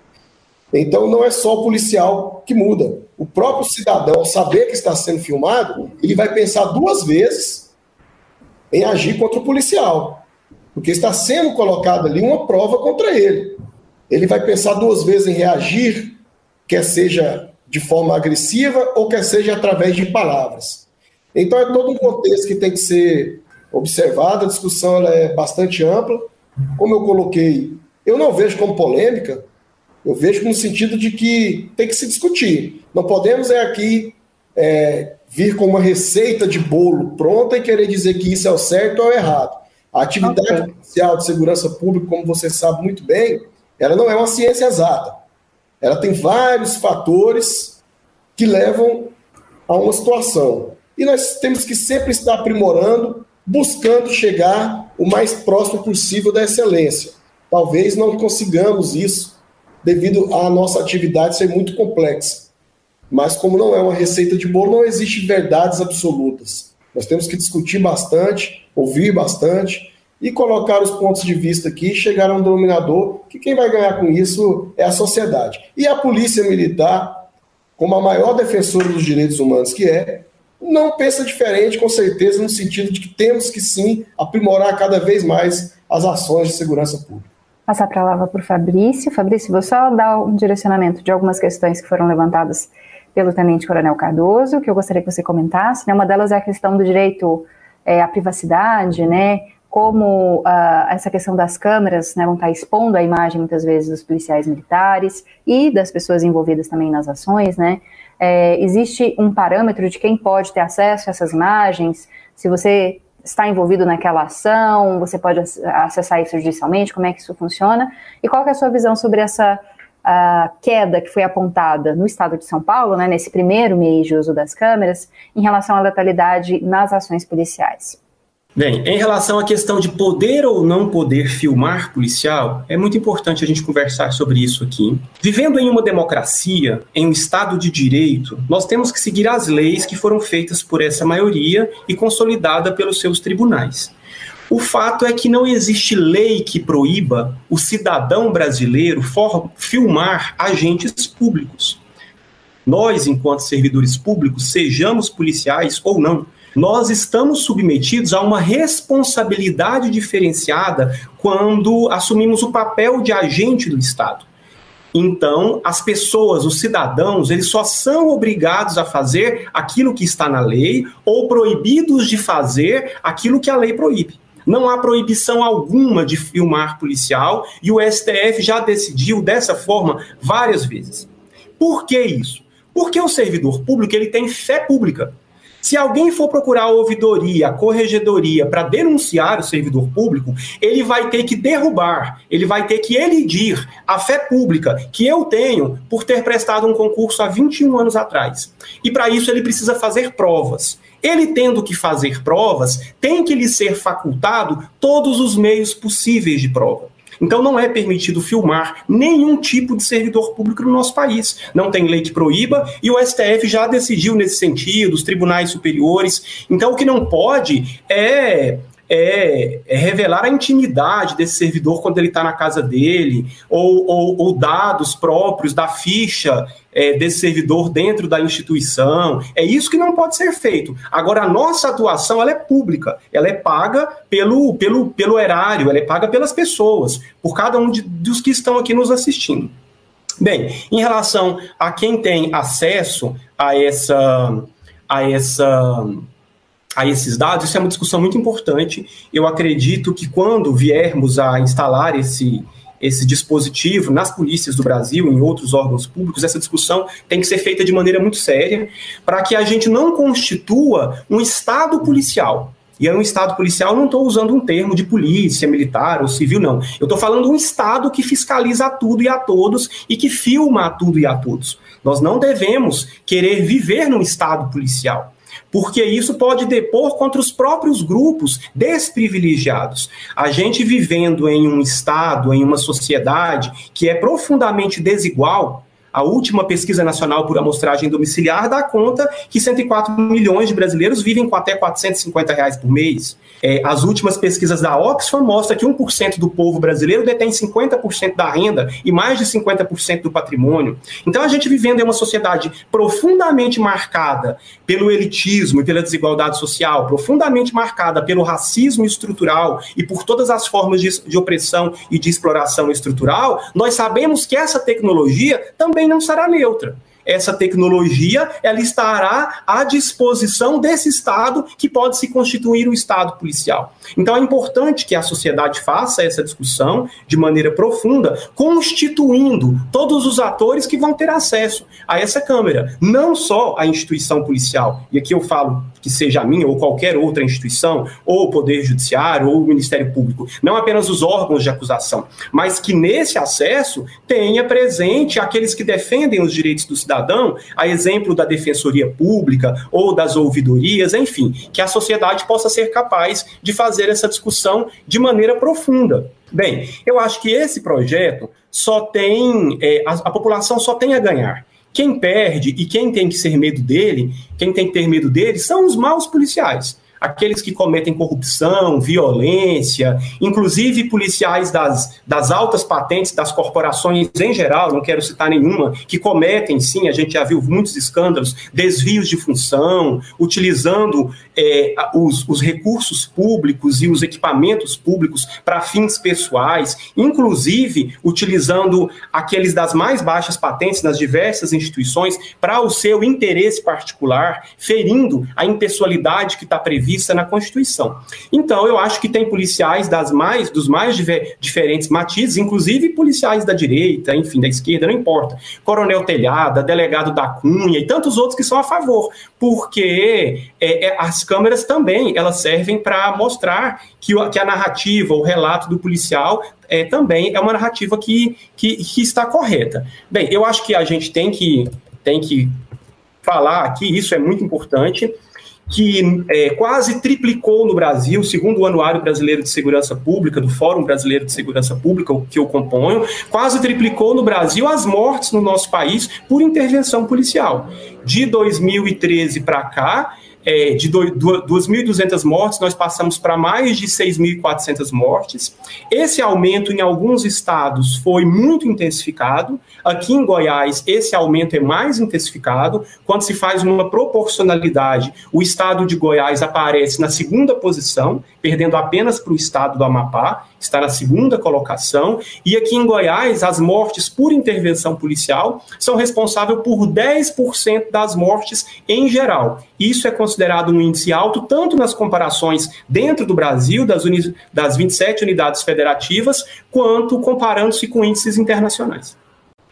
Então não é só o policial que muda. O próprio cidadão, ao saber que está sendo filmado, ele vai pensar duas vezes em agir contra o policial. Porque está sendo colocado ali uma prova contra ele. Ele vai pensar duas vezes em reagir, quer seja de forma agressiva ou quer seja através de palavras. Então é todo um contexto que tem que ser observado, a discussão é bastante ampla. Como eu coloquei, eu não vejo como polêmica, eu vejo no sentido de que tem que se discutir. Não podemos é aqui é, vir com uma receita de bolo pronta e querer dizer que isso é o certo ou o errado. A atividade okay. policial de segurança pública, como você sabe muito bem, ela não é uma ciência exata. Ela tem vários fatores que levam a uma situação. E nós temos que sempre estar aprimorando, buscando chegar o mais próximo possível da excelência. Talvez não consigamos isso devido à nossa atividade ser muito complexa. Mas como não é uma receita de bolo, não existe verdades absolutas. Nós temos que discutir bastante, ouvir bastante e colocar os pontos de vista aqui, chegar a um denominador que quem vai ganhar com isso é a sociedade. E a polícia militar, como a maior defensora dos direitos humanos que é, não pensa diferente, com certeza, no sentido de que temos que sim aprimorar cada vez mais as ações de segurança pública. Passar a palavra para o Fabrício. Fabrício, vou só dar um direcionamento de algumas questões que foram levantadas pelo Tenente Coronel Cardoso, que eu gostaria que você comentasse. Né? Uma delas é a questão do direito é, à privacidade, né? Como uh, essa questão das câmeras né, vão estar expondo a imagem, muitas vezes, dos policiais militares e das pessoas envolvidas também nas ações, né? É, existe um parâmetro de quem pode ter acesso a essas imagens? Se você está envolvido naquela ação, você pode acessar isso judicialmente? Como é que isso funciona? E qual é a sua visão sobre essa a queda que foi apontada no estado de São Paulo, né, nesse primeiro mês de uso das câmeras, em relação à letalidade nas ações policiais? Bem, em relação à questão de poder ou não poder filmar policial, é muito importante a gente conversar sobre isso aqui. Vivendo em uma democracia, em um Estado de direito, nós temos que seguir as leis que foram feitas por essa maioria e consolidada pelos seus tribunais. O fato é que não existe lei que proíba o cidadão brasileiro filmar agentes públicos. Nós, enquanto servidores públicos, sejamos policiais ou não, nós estamos submetidos a uma responsabilidade diferenciada quando assumimos o papel de agente do Estado. Então, as pessoas, os cidadãos, eles só são obrigados a fazer aquilo que está na lei ou proibidos de fazer aquilo que a lei proíbe. Não há proibição alguma de filmar policial e o STF já decidiu dessa forma várias vezes. Por que isso? Porque o servidor público ele tem fé pública. Se alguém for procurar a ouvidoria, a corregedoria para denunciar o servidor público, ele vai ter que derrubar, ele vai ter que elidir a fé pública que eu tenho por ter prestado um concurso há 21 anos atrás. E para isso ele precisa fazer provas. Ele tendo que fazer provas, tem que lhe ser facultado todos os meios possíveis de prova. Então não é permitido filmar nenhum tipo de servidor público no nosso país. Não tem lei que proíba e o STF já decidiu nesse sentido, os tribunais superiores. Então o que não pode é é, é, revelar a intimidade desse servidor quando ele está na casa dele, ou, ou, ou, dados próprios da ficha é, desse servidor dentro da instituição. É isso que não pode ser feito. Agora, a nossa atuação ela é pública, ela é paga pelo, pelo, pelo erário, ela é paga pelas pessoas, por cada um de, dos que estão aqui nos assistindo. Bem, em relação a quem tem acesso a essa, a essa a esses dados, isso é uma discussão muito importante. Eu acredito que quando viermos a instalar esse, esse dispositivo nas polícias do Brasil, em outros órgãos públicos, essa discussão tem que ser feita de maneira muito séria, para que a gente não constitua um Estado policial. E é um Estado policial, não estou usando um termo de polícia, militar ou civil, não. Eu estou falando um Estado que fiscaliza tudo e a todos e que filma tudo e a todos. Nós não devemos querer viver num Estado policial porque isso pode depor contra os próprios grupos desprivilegiados. A gente vivendo em um estado, em uma sociedade que é profundamente desigual, a última pesquisa nacional por amostragem domiciliar dá conta que 104 milhões de brasileiros vivem com até 450 reais por mês. É, as últimas pesquisas da Oxfam mostram que 1% do povo brasileiro detém 50% da renda e mais de 50% do patrimônio. Então, a gente vivendo em uma sociedade profundamente marcada pelo elitismo e pela desigualdade social, profundamente marcada pelo racismo estrutural e por todas as formas de, de opressão e de exploração estrutural, nós sabemos que essa tecnologia também não será neutra. Essa tecnologia ela estará à disposição desse Estado que pode se constituir o Estado policial. Então é importante que a sociedade faça essa discussão de maneira profunda, constituindo todos os atores que vão ter acesso a essa Câmara, não só a instituição policial. E aqui eu falo que seja a minha ou qualquer outra instituição, ou o Poder Judiciário, ou o Ministério Público, não apenas os órgãos de acusação, mas que nesse acesso tenha presente aqueles que defendem os direitos do cidadão, a exemplo da Defensoria Pública ou das ouvidorias, enfim, que a sociedade possa ser capaz de fazer essa discussão de maneira profunda. Bem, eu acho que esse projeto só tem, é, a, a população só tem a ganhar. Quem perde e quem tem que ser medo dele, quem tem que ter medo dele, são os maus policiais aqueles que cometem corrupção, violência, inclusive policiais das, das altas patentes das corporações em geral, não quero citar nenhuma, que cometem, sim, a gente já viu muitos escândalos, desvios de função, utilizando é, os, os recursos públicos e os equipamentos públicos para fins pessoais, inclusive utilizando aqueles das mais baixas patentes nas diversas instituições para o seu interesse particular, ferindo a impessoalidade que está prevista prevista na Constituição. Então, eu acho que tem policiais das mais, dos mais diferentes matizes, inclusive policiais da direita, enfim, da esquerda, não importa. Coronel Telhada, delegado da Cunha e tantos outros que são a favor, porque é, é, as câmeras também elas servem para mostrar que, que a narrativa, o relato do policial é, também é uma narrativa que, que, que está correta. Bem, eu acho que a gente tem que, tem que falar aqui, isso é muito importante, que é, quase triplicou no Brasil, segundo o Anuário Brasileiro de Segurança Pública, do Fórum Brasileiro de Segurança Pública, que eu componho, quase triplicou no Brasil as mortes no nosso país por intervenção policial. De 2013 para cá, é, de 2.200 mortes, nós passamos para mais de 6.400 mortes. Esse aumento em alguns estados foi muito intensificado. Aqui em Goiás, esse aumento é mais intensificado. Quando se faz uma proporcionalidade, o estado de Goiás aparece na segunda posição, perdendo apenas para o estado do Amapá, está na segunda colocação. E aqui em Goiás, as mortes por intervenção policial são responsáveis por 10% das mortes em geral. Isso é considerado um índice alto, tanto nas comparações dentro do Brasil, das, das 27 unidades federativas, quanto comparando-se com índices internacionais.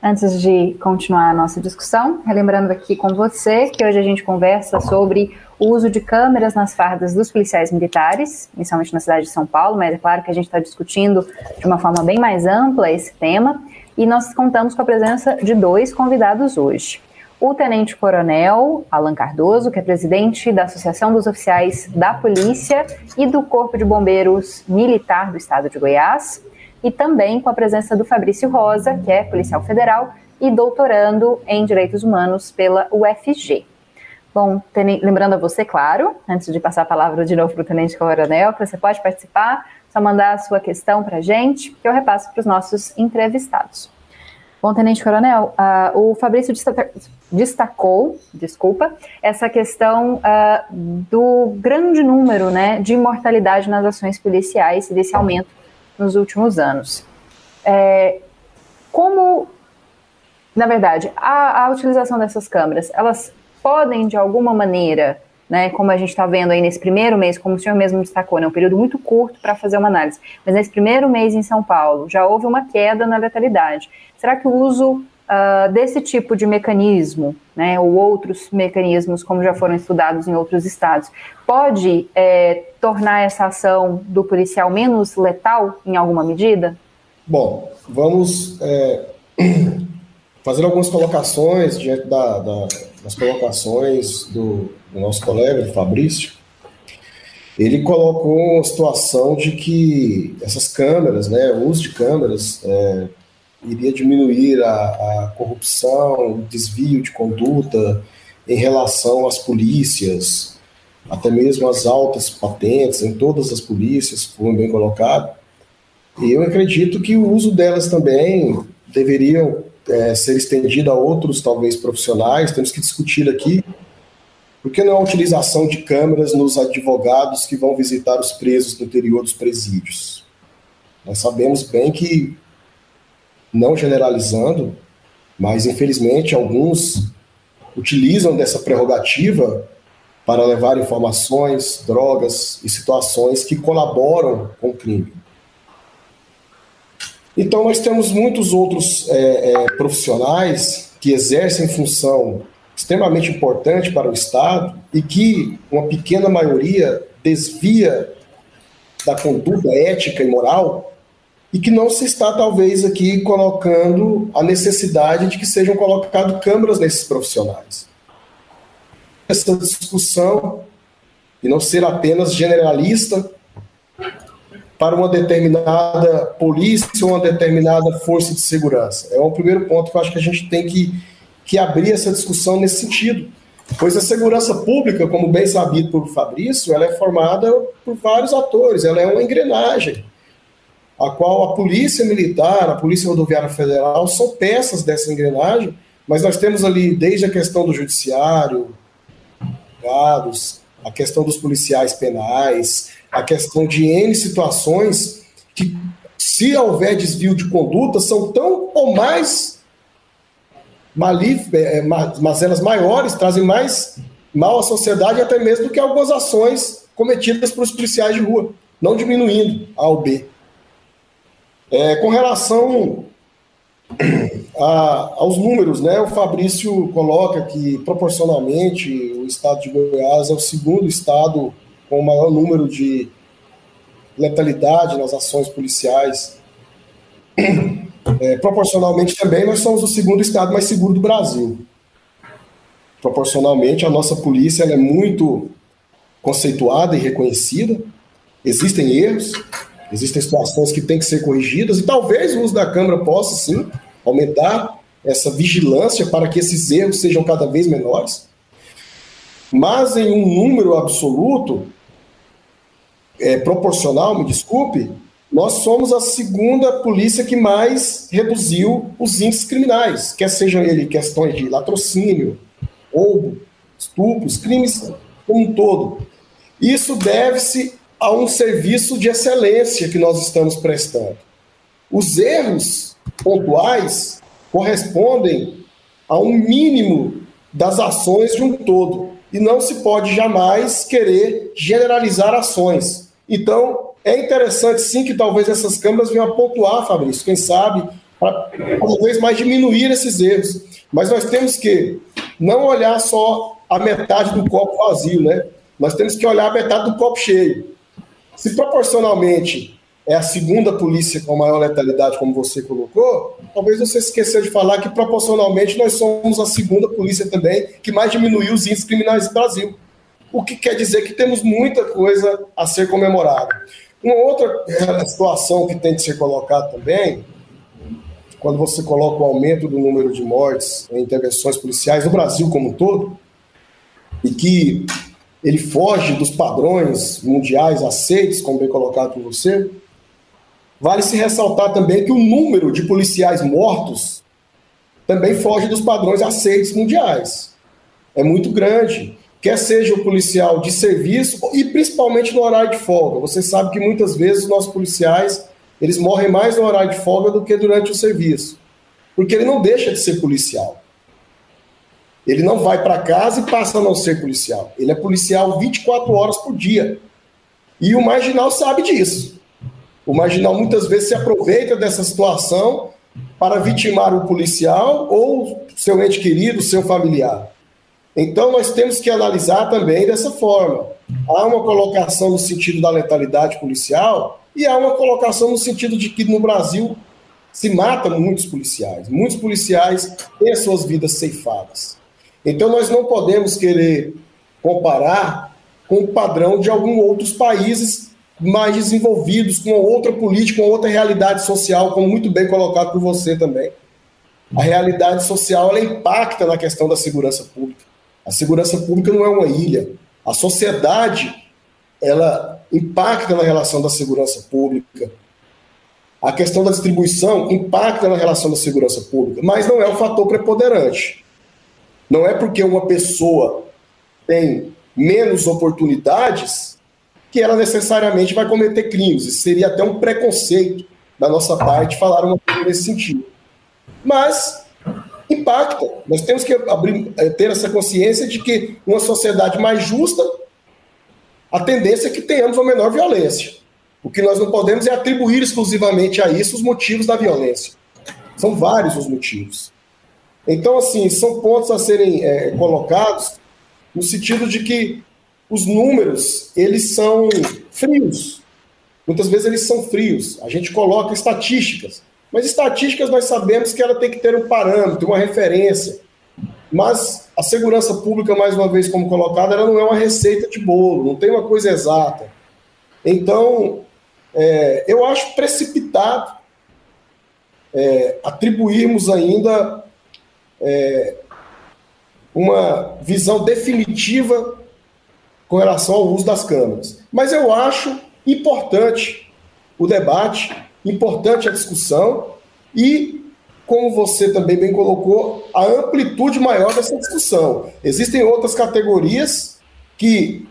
Antes de continuar a nossa discussão, relembrando aqui com você que hoje a gente conversa sobre o uso de câmeras nas fardas dos policiais militares, inicialmente na cidade de São Paulo, mas é claro que a gente está discutindo de uma forma bem mais ampla esse tema, e nós contamos com a presença de dois convidados hoje o Tenente Coronel Alan Cardoso, que é presidente da Associação dos Oficiais da Polícia e do Corpo de Bombeiros Militar do Estado de Goiás, e também com a presença do Fabrício Rosa, que é policial federal e doutorando em Direitos Humanos pela UFG. Bom, lembrando a você, claro, antes de passar a palavra de novo para o Tenente Coronel, que você pode participar, só mandar a sua questão para a gente, que eu repasso para os nossos entrevistados. Bom, Tenente Coronel, uh, o Fabrício destacou, desculpa, essa questão uh, do grande número né, de mortalidade nas ações policiais e desse aumento nos últimos anos. É, como, na verdade, a, a utilização dessas câmeras, elas podem, de alguma maneira, né, como a gente está vendo aí nesse primeiro mês, como o senhor mesmo destacou, né, um período muito curto para fazer uma análise, mas nesse primeiro mês em São Paulo já houve uma queda na letalidade. Será que o uso uh, desse tipo de mecanismo, né, ou outros mecanismos, como já foram estudados em outros estados, pode é, tornar essa ação do policial menos letal em alguma medida? Bom, vamos é, fazer algumas colocações diante da, da, das colocações do, do nosso colega, Fabrício, ele colocou uma situação de que essas câmeras, né, o uso de câmeras, é, iria diminuir a, a, corrupção, o desvio de conduta em relação às polícias, até mesmo as altas patentes em todas as polícias, foram bem colocado. E eu acredito que o uso delas também deveriam é, ser estendido a outros, talvez, profissionais. Temos que discutir aqui por que não a utilização de câmeras nos advogados que vão visitar os presos no interior dos presídios? Nós sabemos bem que, não generalizando, mas infelizmente alguns utilizam dessa prerrogativa para levar informações, drogas e situações que colaboram com o crime. Então, nós temos muitos outros é, é, profissionais que exercem função extremamente importante para o Estado e que uma pequena maioria desvia da conduta ética e moral e que não se está, talvez, aqui colocando a necessidade de que sejam colocadas câmaras nesses profissionais. Essa discussão e não ser apenas generalista para uma determinada polícia ou uma determinada força de segurança. É o primeiro ponto que eu acho que a gente tem que, que abrir essa discussão nesse sentido. Pois a segurança pública, como bem sabido por Fabrício, ela é formada por vários atores, ela é uma engrenagem, a qual a Polícia Militar, a Polícia Rodoviária Federal são peças dessa engrenagem, mas nós temos ali desde a questão do judiciário, a questão dos policiais penais, a questão de N situações que, se houver desvio de conduta, são tão ou mais malíficas, é, mazelas maiores, trazem mais mal à sociedade até mesmo do que algumas ações cometidas pelos policiais de rua, não diminuindo A ou B. É, com relação a, aos números, né, o Fabrício coloca que proporcionalmente o estado de Goiás é o segundo estado com o maior número de letalidade nas ações policiais. É, proporcionalmente também, nós somos o segundo estado mais seguro do Brasil. Proporcionalmente, a nossa polícia é muito conceituada e reconhecida. Existem erros, existem situações que têm que ser corrigidas, e talvez o uso da Câmara possa, sim, aumentar essa vigilância para que esses erros sejam cada vez menores. Mas em um número absoluto, é, proporcional, me desculpe, nós somos a segunda polícia que mais reduziu os índices criminais, quer sejam ele questões de latrocínio, roubo, estupros, crimes como um todo. Isso deve-se a um serviço de excelência que nós estamos prestando. Os erros pontuais correspondem a um mínimo das ações de um todo. E não se pode jamais querer generalizar ações. Então, é interessante sim que talvez essas câmeras venham a pontuar, Fabrício, quem sabe, para talvez mais diminuir esses erros. Mas nós temos que não olhar só a metade do copo vazio, né? Nós temos que olhar a metade do copo cheio. Se proporcionalmente é a segunda polícia com maior letalidade, como você colocou, talvez você esqueceu de falar que proporcionalmente nós somos a segunda polícia também que mais diminuiu os índices criminais do Brasil. O que quer dizer que temos muita coisa a ser comemorada. Uma outra situação que tem que ser colocada também, quando você coloca o aumento do número de mortes em intervenções policiais no Brasil como um todo, e que ele foge dos padrões mundiais aceitos, como bem colocado por você, Vale se ressaltar também que o número de policiais mortos também foge dos padrões aceitos mundiais. É muito grande. Quer seja o policial de serviço e principalmente no horário de folga. Você sabe que muitas vezes os nossos policiais eles morrem mais no horário de folga do que durante o serviço. Porque ele não deixa de ser policial. Ele não vai para casa e passa a não ser policial. Ele é policial 24 horas por dia. E o marginal sabe disso. O marginal muitas vezes se aproveita dessa situação para vitimar o policial ou seu ente querido, seu familiar. Então, nós temos que analisar também dessa forma. Há uma colocação no sentido da letalidade policial e há uma colocação no sentido de que no Brasil se matam muitos policiais. Muitos policiais têm as suas vidas ceifadas. Então, nós não podemos querer comparar com o padrão de alguns outros países mais desenvolvidos, com outra política, com outra realidade social, como muito bem colocado por você também. A realidade social ela impacta na questão da segurança pública. A segurança pública não é uma ilha. A sociedade ela impacta na relação da segurança pública. A questão da distribuição impacta na relação da segurança pública, mas não é o fator preponderante. Não é porque uma pessoa tem menos oportunidades que ela necessariamente vai cometer crimes. Isso seria até um preconceito da nossa parte falar uma coisa nesse sentido. Mas impacta. Nós temos que abrir, eh, ter essa consciência de que uma sociedade mais justa, a tendência é que tenhamos uma menor violência. O que nós não podemos é atribuir exclusivamente a isso os motivos da violência. São vários os motivos. Então, assim, são pontos a serem é, colocados no sentido de que os números, eles são frios. Muitas vezes eles são frios. A gente coloca estatísticas. Mas estatísticas nós sabemos que ela tem que ter um parâmetro, uma referência. Mas a segurança pública, mais uma vez, como colocado, ela não é uma receita de bolo, não tem uma coisa exata. Então, é, eu acho precipitado é, atribuirmos ainda é, uma visão definitiva com relação ao uso das câmeras. Mas eu acho importante o debate, importante a discussão e, como você também bem colocou, a amplitude maior dessa discussão. Existem outras categorias que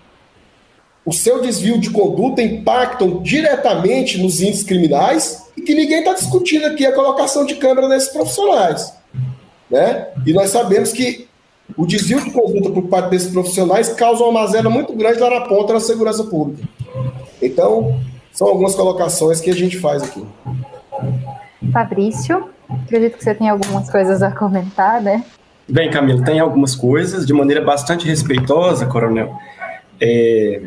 o seu desvio de conduta impactam diretamente nos índices criminais e que ninguém está discutindo aqui a colocação de câmera nesses profissionais. Né? E nós sabemos que o desvio de conduta por parte desses profissionais causa uma mazela muito grande lá na ponta da segurança pública. Então, são algumas colocações que a gente faz aqui. Fabrício, acredito que você tem algumas coisas a comentar, né? Bem, Camilo, tem algumas coisas, de maneira bastante respeitosa, coronel. É,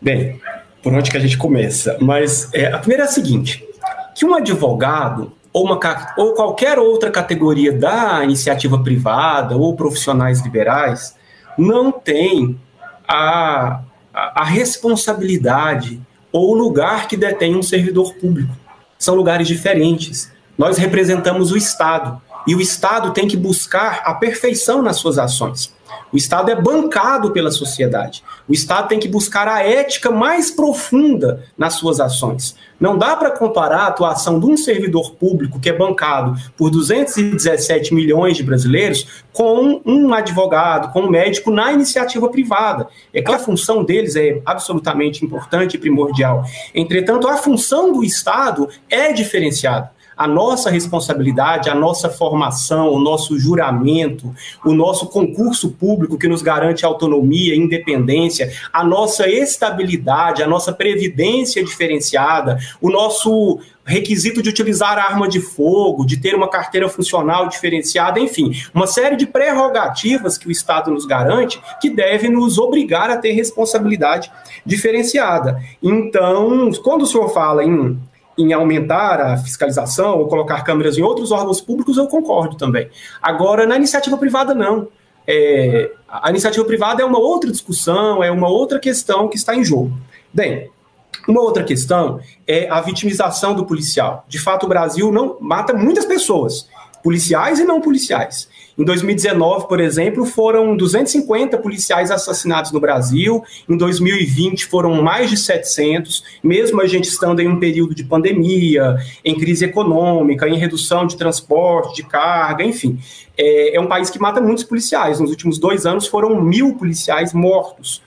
bem, por onde que a gente começa? Mas é, a primeira é a seguinte, que um advogado ou, uma, ou qualquer outra categoria da iniciativa privada ou profissionais liberais não tem a, a, a responsabilidade ou o lugar que detém um servidor público. São lugares diferentes. Nós representamos o Estado e o Estado tem que buscar a perfeição nas suas ações. O Estado é bancado pela sociedade. O Estado tem que buscar a ética mais profunda nas suas ações. Não dá para comparar a atuação de um servidor público que é bancado por 217 milhões de brasileiros com um advogado, com um médico na iniciativa privada. É que a função deles é absolutamente importante e primordial. Entretanto, a função do Estado é diferenciada a nossa responsabilidade, a nossa formação, o nosso juramento, o nosso concurso público que nos garante autonomia, independência, a nossa estabilidade, a nossa previdência diferenciada, o nosso requisito de utilizar arma de fogo, de ter uma carteira funcional diferenciada, enfim, uma série de prerrogativas que o Estado nos garante que deve nos obrigar a ter responsabilidade diferenciada. Então, quando o senhor fala em em aumentar a fiscalização ou colocar câmeras em outros órgãos públicos, eu concordo também. Agora, na iniciativa privada, não. É, a iniciativa privada é uma outra discussão, é uma outra questão que está em jogo. Bem, uma outra questão é a vitimização do policial. De fato, o Brasil não mata muitas pessoas, policiais e não policiais. Em 2019, por exemplo, foram 250 policiais assassinados no Brasil. Em 2020 foram mais de 700, mesmo a gente estando em um período de pandemia, em crise econômica, em redução de transporte, de carga, enfim. É, é um país que mata muitos policiais. Nos últimos dois anos foram mil policiais mortos.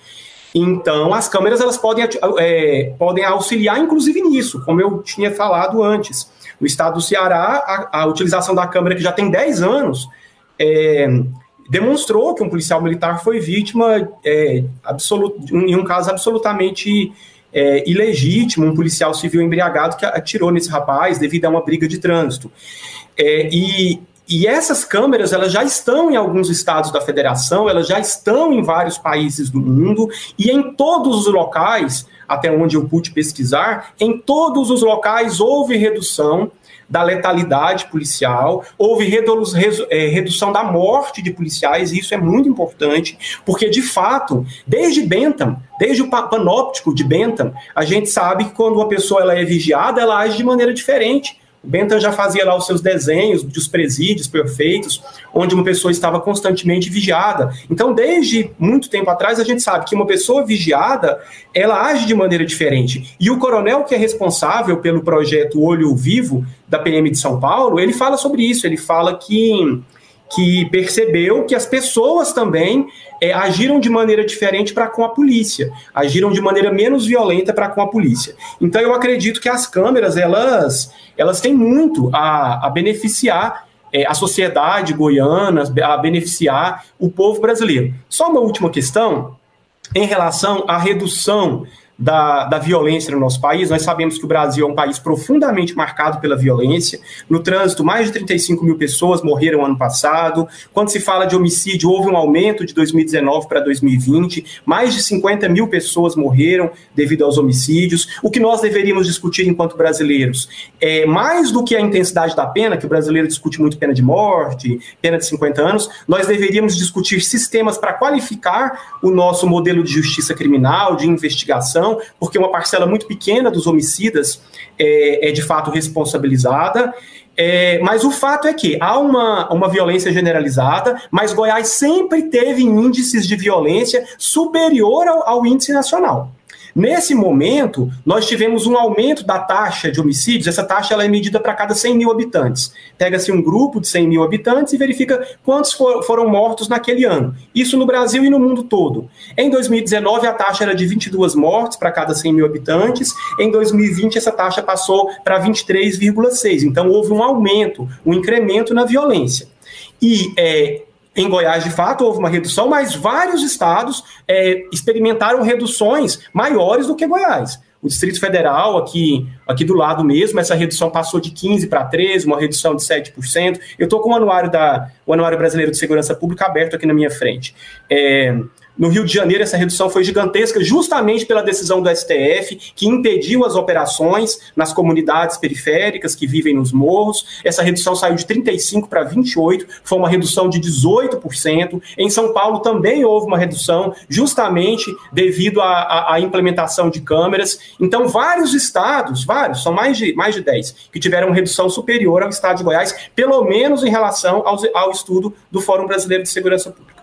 Então, as câmeras elas podem, é, podem auxiliar, inclusive, nisso, como eu tinha falado antes. No estado do Ceará, a, a utilização da câmera, que já tem 10 anos, é, demonstrou que um policial militar foi vítima é, em um caso absolutamente é, ilegítimo, um policial civil embriagado que atirou nesse rapaz devido a uma briga de trânsito. É, e, e essas câmeras elas já estão em alguns estados da federação, elas já estão em vários países do mundo e em todos os locais, até onde eu pude pesquisar, em todos os locais houve redução da letalidade policial, houve é, redução da morte de policiais, e isso é muito importante, porque de fato, desde Bentham, desde o panóptico de Bentham, a gente sabe que quando uma pessoa ela é vigiada, ela age de maneira diferente. Bentham já fazia lá os seus desenhos dos presídios perfeitos, onde uma pessoa estava constantemente vigiada. Então, desde muito tempo atrás, a gente sabe que uma pessoa vigiada, ela age de maneira diferente. E o coronel que é responsável pelo projeto Olho Vivo da PM de São Paulo, ele fala sobre isso. Ele fala que que percebeu que as pessoas também é, agiram de maneira diferente para com a polícia, agiram de maneira menos violenta para com a polícia. Então eu acredito que as câmeras elas elas têm muito a, a beneficiar é, a sociedade goiana, a beneficiar o povo brasileiro. Só uma última questão em relação à redução da, da violência no nosso país. Nós sabemos que o Brasil é um país profundamente marcado pela violência. No trânsito, mais de 35 mil pessoas morreram ano passado. Quando se fala de homicídio, houve um aumento de 2019 para 2020. Mais de 50 mil pessoas morreram devido aos homicídios. O que nós deveríamos discutir enquanto brasileiros é mais do que a intensidade da pena, que o brasileiro discute muito pena de morte, pena de 50 anos, nós deveríamos discutir sistemas para qualificar o nosso modelo de justiça criminal, de investigação porque uma parcela muito pequena dos homicidas é, é de fato responsabilizada. É, mas o fato é que há uma, uma violência generalizada, mas Goiás sempre teve índices de violência superior ao, ao índice nacional. Nesse momento, nós tivemos um aumento da taxa de homicídios. Essa taxa ela é medida para cada 100 mil habitantes. Pega-se um grupo de 100 mil habitantes e verifica quantos for, foram mortos naquele ano. Isso no Brasil e no mundo todo. Em 2019, a taxa era de 22 mortes para cada 100 mil habitantes. Em 2020, essa taxa passou para 23,6. Então, houve um aumento, um incremento na violência. E é, em Goiás, de fato, houve uma redução, mas vários estados é, experimentaram reduções maiores do que Goiás. O Distrito Federal, aqui, aqui do lado mesmo, essa redução passou de 15% para 13%, uma redução de 7%. Eu estou com o anuário, da, o anuário Brasileiro de Segurança Pública aberto aqui na minha frente. É, no Rio de Janeiro, essa redução foi gigantesca, justamente pela decisão do STF, que impediu as operações nas comunidades periféricas que vivem nos morros. Essa redução saiu de 35% para 28%, foi uma redução de 18%. Em São Paulo também houve uma redução, justamente devido à, implementação de câmeras. Então, vários estados, vários, são mais de, mais de 10, que tiveram redução superior ao estado de Goiás, pelo menos em relação ao, ao estudo do Fórum Brasileiro de Segurança Pública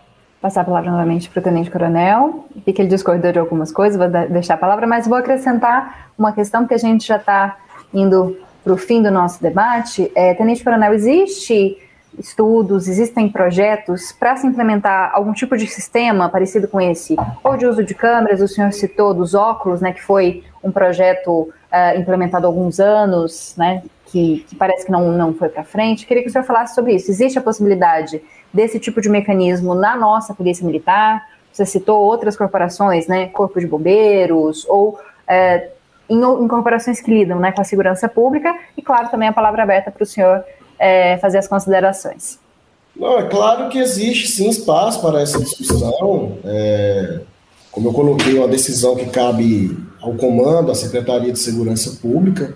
passar a palavra novamente para o Tenente Coronel. Vi que ele discordou de algumas coisas, vou deixar a palavra, mas vou acrescentar uma questão que a gente já está indo para o fim do nosso debate. É, Tenente Coronel, existe estudos, existem projetos para se implementar algum tipo de sistema parecido com esse, ou de uso de câmeras, o senhor citou dos óculos, né, que foi um projeto uh, implementado há alguns anos, né, que, que parece que não, não foi para frente. Queria que o senhor falasse sobre isso. Existe a possibilidade desse tipo de mecanismo na nossa Polícia Militar? Você citou outras corporações, né? Corpo de Bombeiros, ou é, em, em, corporações que lidam né, com a segurança pública, e claro, também a palavra aberta para o senhor é, fazer as considerações. Não, é claro que existe sim espaço para essa discussão. É, como eu coloquei, uma decisão que cabe ao comando, à Secretaria de Segurança Pública.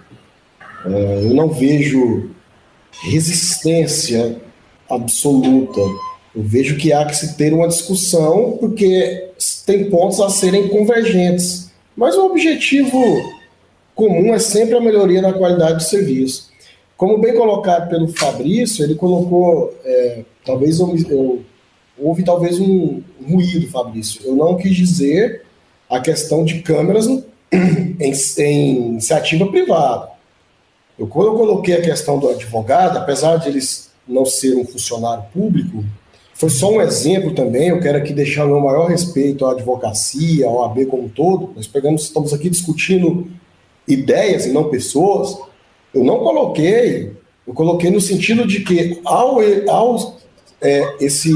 É, eu não vejo resistência absoluta. Eu vejo que há que se ter uma discussão, porque tem pontos a serem convergentes. Mas o objetivo comum é sempre a melhoria da qualidade do serviço. Como bem colocado pelo Fabrício, ele colocou, é, talvez eu, eu, houve talvez um ruído, Fabrício. Eu não quis dizer a questão de câmeras em, em iniciativa privada. Eu, quando eu coloquei a questão do advogado, apesar de eles não ser um funcionário público, foi só um exemplo também. Eu quero aqui deixar meu maior respeito à advocacia, ao AB como um todo. Nós pegamos, estamos aqui discutindo ideias e não pessoas. Eu não coloquei, eu coloquei no sentido de que ao, ao é, esse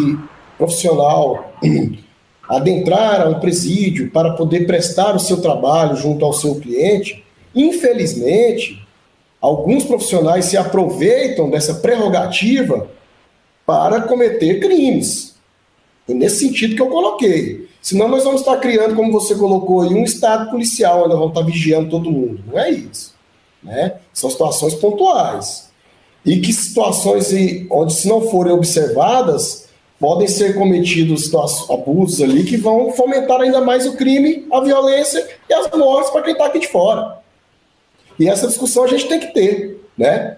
profissional adentrar a um presídio para poder prestar o seu trabalho junto ao seu cliente, infelizmente, Alguns profissionais se aproveitam dessa prerrogativa para cometer crimes. Foi nesse sentido que eu coloquei. Senão nós vamos estar criando, como você colocou aí, um estado policial, onde vamos estar vigiando todo mundo. Não é isso. Né? São situações pontuais. E que situações onde, se não forem observadas, podem ser cometidos abusos ali que vão fomentar ainda mais o crime, a violência e as mortes para quem está aqui de fora. E essa discussão a gente tem que ter, né?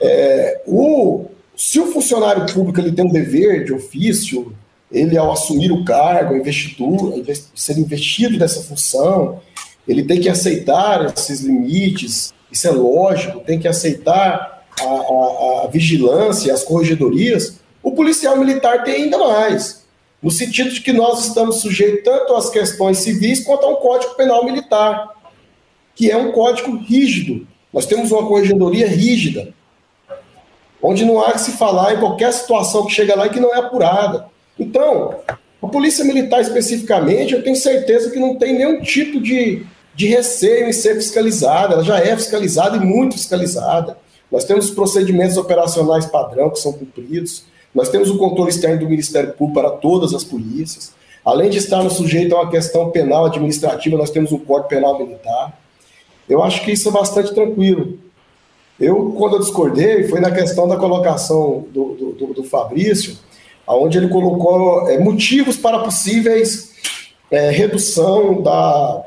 É, o, se o funcionário público ele tem um dever de ofício, ele ao assumir o cargo, investidura, ser investido dessa função, ele tem que aceitar esses limites, isso é lógico, tem que aceitar a, a, a vigilância, as corregedorias. O policial militar tem ainda mais, no sentido de que nós estamos sujeitos tanto às questões civis quanto a um código penal militar que é um código rígido. Nós temos uma corregedoria rígida. onde não há que se falar em qualquer situação que chega lá e que não é apurada. Então, a Polícia Militar especificamente, eu tenho certeza que não tem nenhum tipo de, de receio em ser fiscalizada, ela já é fiscalizada e muito fiscalizada. Nós temos os procedimentos operacionais padrão que são cumpridos, nós temos o controle externo do Ministério Público para todas as polícias. Além de estarmos sujeitos a uma questão penal administrativa, nós temos um Código Penal Militar. Eu acho que isso é bastante tranquilo. Eu, quando eu discordei, foi na questão da colocação do, do, do Fabrício, onde ele colocou é, motivos para possíveis é, redução da,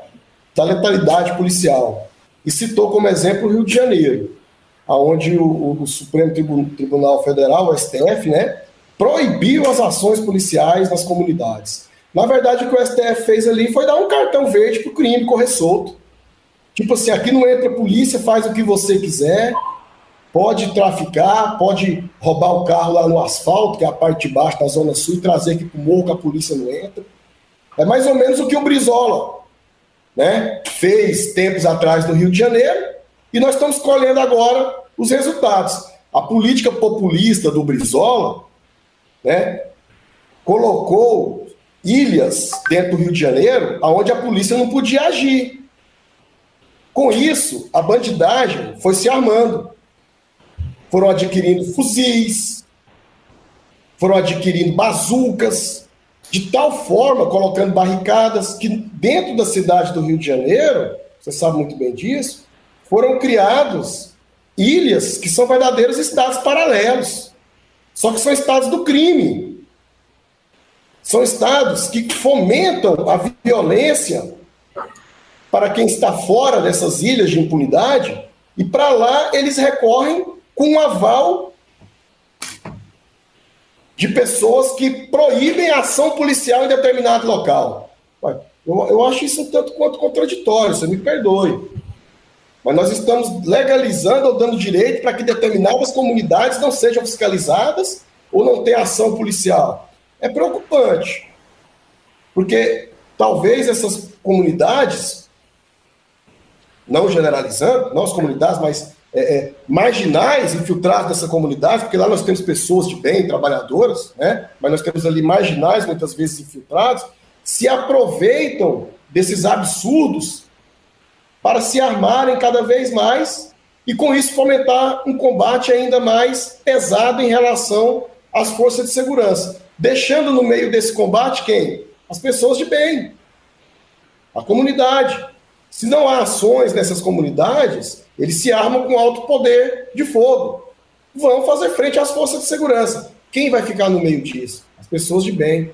da letalidade policial. E citou como exemplo o Rio de Janeiro, onde o, o Supremo Tribunal Federal, o STF, né, proibiu as ações policiais nas comunidades. Na verdade, o que o STF fez ali foi dar um cartão verde para o crime correr solto. Tipo assim, aqui não entra polícia, faz o que você quiser, pode traficar, pode roubar o carro lá no asfalto, que é a parte de baixo da Zona Sul, e trazer aqui para o morro que a polícia não entra. É mais ou menos o que o Brizola né, fez tempos atrás no Rio de Janeiro, e nós estamos colhendo agora os resultados. A política populista do Brizola né, colocou ilhas dentro do Rio de Janeiro onde a polícia não podia agir. Com isso, a bandidagem foi se armando. Foram adquirindo fuzis, foram adquirindo bazucas, de tal forma, colocando barricadas, que dentro da cidade do Rio de Janeiro, você sabe muito bem disso, foram criados ilhas que são verdadeiros estados paralelos. Só que são estados do crime. São estados que fomentam a violência para quem está fora dessas ilhas de impunidade, e para lá eles recorrem com um aval de pessoas que proíbem a ação policial em determinado local. Eu, eu acho isso um tanto quanto contraditório, você me perdoe. Mas nós estamos legalizando ou dando direito para que determinadas comunidades não sejam fiscalizadas ou não tenham ação policial. É preocupante. Porque talvez essas comunidades não generalizando, não as comunidades, mas é, é, marginais infiltrados dessa comunidade, porque lá nós temos pessoas de bem, trabalhadoras, né? mas nós temos ali marginais, muitas vezes infiltrados, se aproveitam desses absurdos para se armarem cada vez mais e, com isso, fomentar um combate ainda mais pesado em relação às forças de segurança. Deixando no meio desse combate quem? As pessoas de bem, a comunidade, se não há ações nessas comunidades, eles se armam com alto poder de fogo. Vão fazer frente às forças de segurança. Quem vai ficar no meio disso? As pessoas de bem.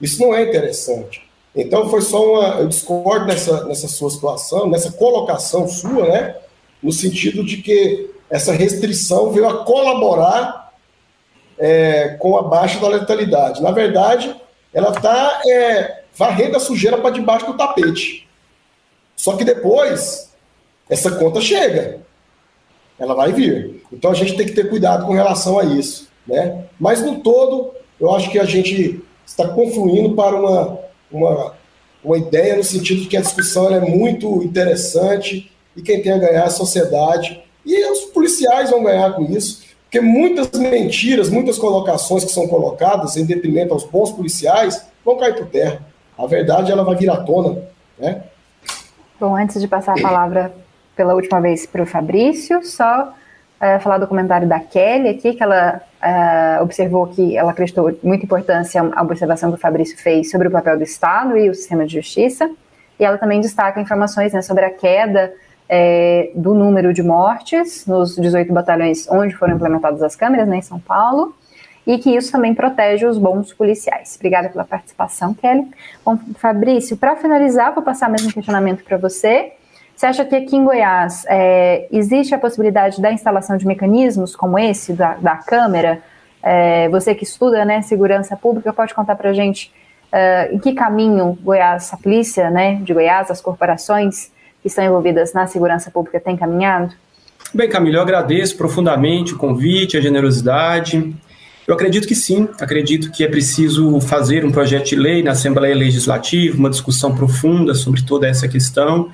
Isso não é interessante. Então foi só uma. Eu discordo nessa, nessa sua situação, nessa colocação sua, né? No sentido de que essa restrição veio a colaborar é, com a baixa da letalidade. Na verdade, ela está é, varrendo a sujeira para debaixo do tapete. Só que depois, essa conta chega. Ela vai vir. Então a gente tem que ter cuidado com relação a isso. Né? Mas no todo, eu acho que a gente está confluindo para uma, uma, uma ideia no sentido de que a discussão é muito interessante e quem tem a ganhar é a sociedade. E os policiais vão ganhar com isso, porque muitas mentiras, muitas colocações que são colocadas em detrimento aos bons policiais vão cair por terra. A verdade ela vai vir à tona. Né? Bom, antes de passar a palavra pela última vez para o Fabrício, só uh, falar do comentário da Kelly aqui, que ela uh, observou que ela acreditou muita importância à observação que o Fabrício fez sobre o papel do Estado e o sistema de justiça. E ela também destaca informações né, sobre a queda é, do número de mortes nos 18 batalhões onde foram implementadas as câmeras, né, em São Paulo, e que isso também protege os bons policiais. Obrigada pela participação, Kelly. Bom, Fabrício, para finalizar, vou passar mesmo questionamento para você. Você acha que aqui em Goiás é, existe a possibilidade da instalação de mecanismos como esse, da, da Câmara? É, você que estuda né, segurança pública, pode contar para a gente uh, em que caminho Goiás, a polícia né, de Goiás, as corporações que estão envolvidas na segurança pública têm caminhado? Bem, Camilo, eu agradeço profundamente o convite, a generosidade. Eu acredito que sim, acredito que é preciso fazer um projeto de lei na Assembleia Legislativa, uma discussão profunda sobre toda essa questão.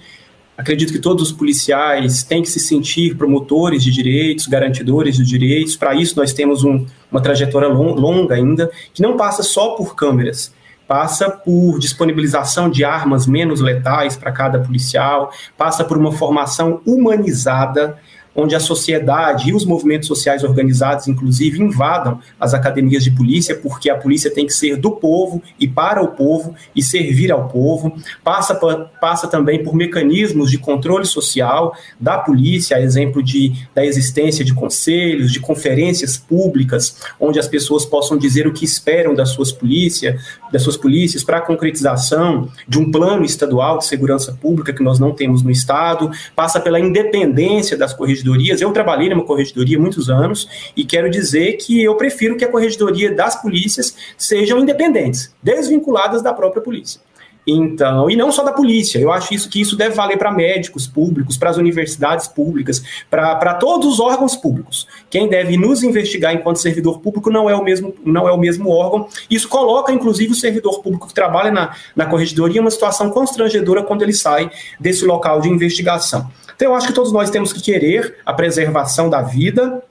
Acredito que todos os policiais têm que se sentir promotores de direitos, garantidores de direitos. Para isso, nós temos um, uma trajetória long, longa ainda, que não passa só por câmeras, passa por disponibilização de armas menos letais para cada policial, passa por uma formação humanizada onde a sociedade e os movimentos sociais organizados, inclusive, invadam as academias de polícia, porque a polícia tem que ser do povo e para o povo e servir ao povo. Passa, passa também por mecanismos de controle social da polícia, a exemplo de, da existência de conselhos, de conferências públicas, onde as pessoas possam dizer o que esperam das suas polícias, das suas polícias, para a concretização de um plano estadual de segurança pública que nós não temos no Estado. Passa pela independência das corregidoras corregedorias. Eu trabalhei numa corregedoria muitos anos e quero dizer que eu prefiro que a corregedoria das polícias sejam independentes, desvinculadas da própria polícia. Então, e não só da polícia, eu acho isso que isso deve valer para médicos públicos, para as universidades públicas, para todos os órgãos públicos. Quem deve nos investigar enquanto servidor público não é o mesmo, não é o mesmo órgão. Isso coloca, inclusive, o servidor público que trabalha na, na corregedoria em uma situação constrangedora quando ele sai desse local de investigação. Então, eu acho que todos nós temos que querer a preservação da vida,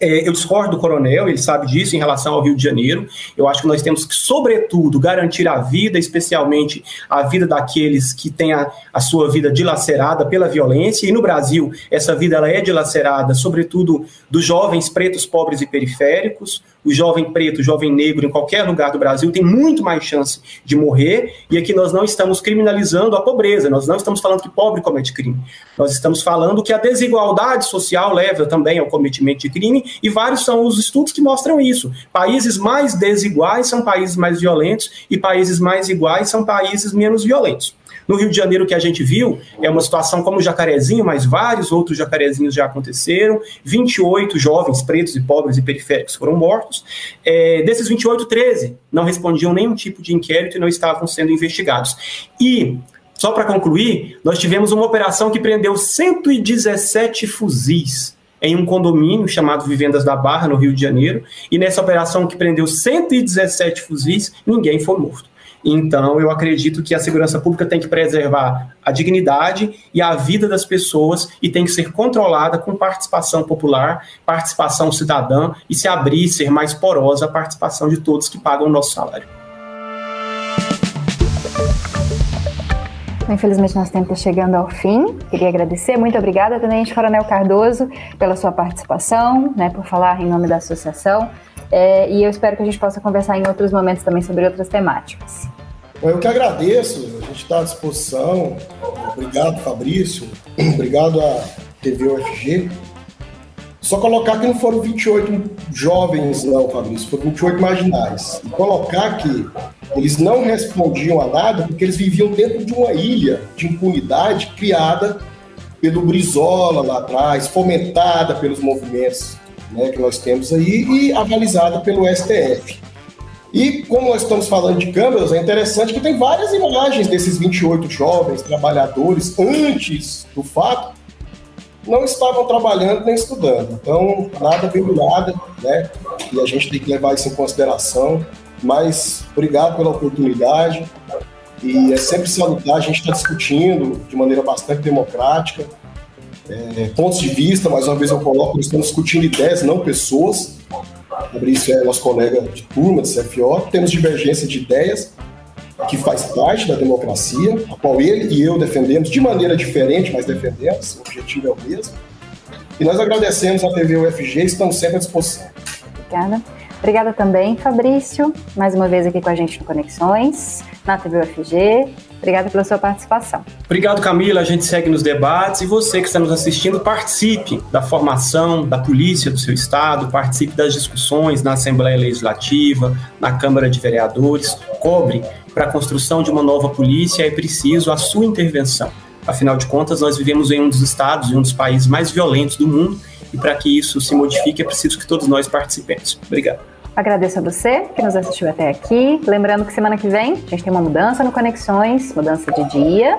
é, eu discordo do coronel, ele sabe disso em relação ao Rio de Janeiro. Eu acho que nós temos que, sobretudo, garantir a vida, especialmente a vida daqueles que têm a, a sua vida dilacerada pela violência. E no Brasil, essa vida ela é dilacerada, sobretudo, dos jovens pretos, pobres e periféricos. O jovem preto, o jovem negro, em qualquer lugar do Brasil, tem muito mais chance de morrer. E aqui nós não estamos criminalizando a pobreza, nós não estamos falando que pobre comete crime. Nós estamos falando que a desigualdade social leva também ao cometimento de crime e vários são os estudos que mostram isso. Países mais desiguais são países mais violentos e países mais iguais são países menos violentos. No Rio de Janeiro, o que a gente viu é uma situação como o Jacarezinho, mas vários outros jacarezinhos já aconteceram. 28 jovens pretos e pobres e periféricos foram mortos. É, desses 28, 13 não respondiam nenhum tipo de inquérito e não estavam sendo investigados. E só para concluir, nós tivemos uma operação que prendeu 117 fuzis em um condomínio chamado Vivendas da Barra, no Rio de Janeiro, e nessa operação que prendeu 117 fuzis, ninguém foi morto. Então, eu acredito que a segurança pública tem que preservar a dignidade e a vida das pessoas e tem que ser controlada com participação popular, participação cidadã e se abrir, ser mais porosa a participação de todos que pagam o nosso salário. Infelizmente, nosso tempo está chegando ao fim. Queria agradecer. Muito obrigada, Tenente Coronel Cardoso, pela sua participação, né, por falar em nome da associação. É, e eu espero que a gente possa conversar em outros momentos também sobre outras temáticas. Eu que agradeço, a gente está à disposição. Obrigado, Fabrício. Obrigado à TV UFG. Só colocar que não foram 28 jovens, não, Fabrício, foram 28 marginais. E colocar que eles não respondiam a nada porque eles viviam dentro de uma ilha de impunidade criada pelo Brizola lá atrás, fomentada pelos movimentos né, que nós temos aí e avalizada pelo STF. E como nós estamos falando de câmeras, é interessante que tem várias imagens desses 28 jovens trabalhadores antes do fato não estavam trabalhando nem estudando. Então, nada veio do nada, né? E a gente tem que levar isso em consideração. Mas obrigado pela oportunidade. E é sempre salutar, a gente está discutindo de maneira bastante democrática, é, pontos de vista, mais uma vez eu coloco, nós estamos discutindo ideias, não pessoas. Fabrício é nosso colega de turma, de CFO, temos divergência de ideias, que faz parte da democracia, a qual ele e eu defendemos de maneira diferente, mas defendemos, o objetivo é o mesmo. E nós agradecemos a TV UFG, estamos sempre à disposição. Obrigada. Obrigada também, Fabrício, mais uma vez aqui com a gente no Conexões, na TV UFG. Obrigada pela sua participação. Obrigado, Camila. A gente segue nos debates e você que está nos assistindo, participe da formação da polícia do seu estado, participe das discussões na Assembleia Legislativa, na Câmara de Vereadores, cobre para a construção de uma nova polícia é preciso a sua intervenção. Afinal de contas, nós vivemos em um dos estados e um dos países mais violentos do mundo e para que isso se modifique é preciso que todos nós participemos. Obrigado. Agradeço a você que nos assistiu até aqui. Lembrando que semana que vem a gente tem uma mudança no Conexões, mudança de dia.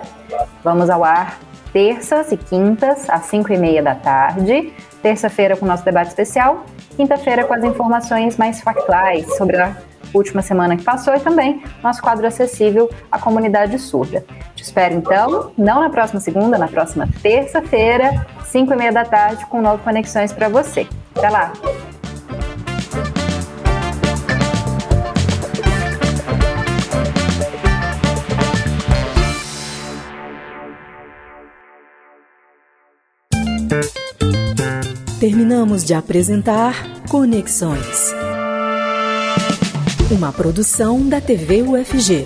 Vamos ao ar terças e quintas, às 5 e meia da tarde. Terça-feira com o nosso debate especial. Quinta-feira com as informações mais factuais sobre a última semana que passou e também nosso quadro acessível à comunidade surda. Te espero então, não na próxima segunda, na próxima terça-feira, 5 e meia da tarde, com novas conexões para você. Até lá! Terminamos de apresentar Conexões. Uma produção da TV UFG.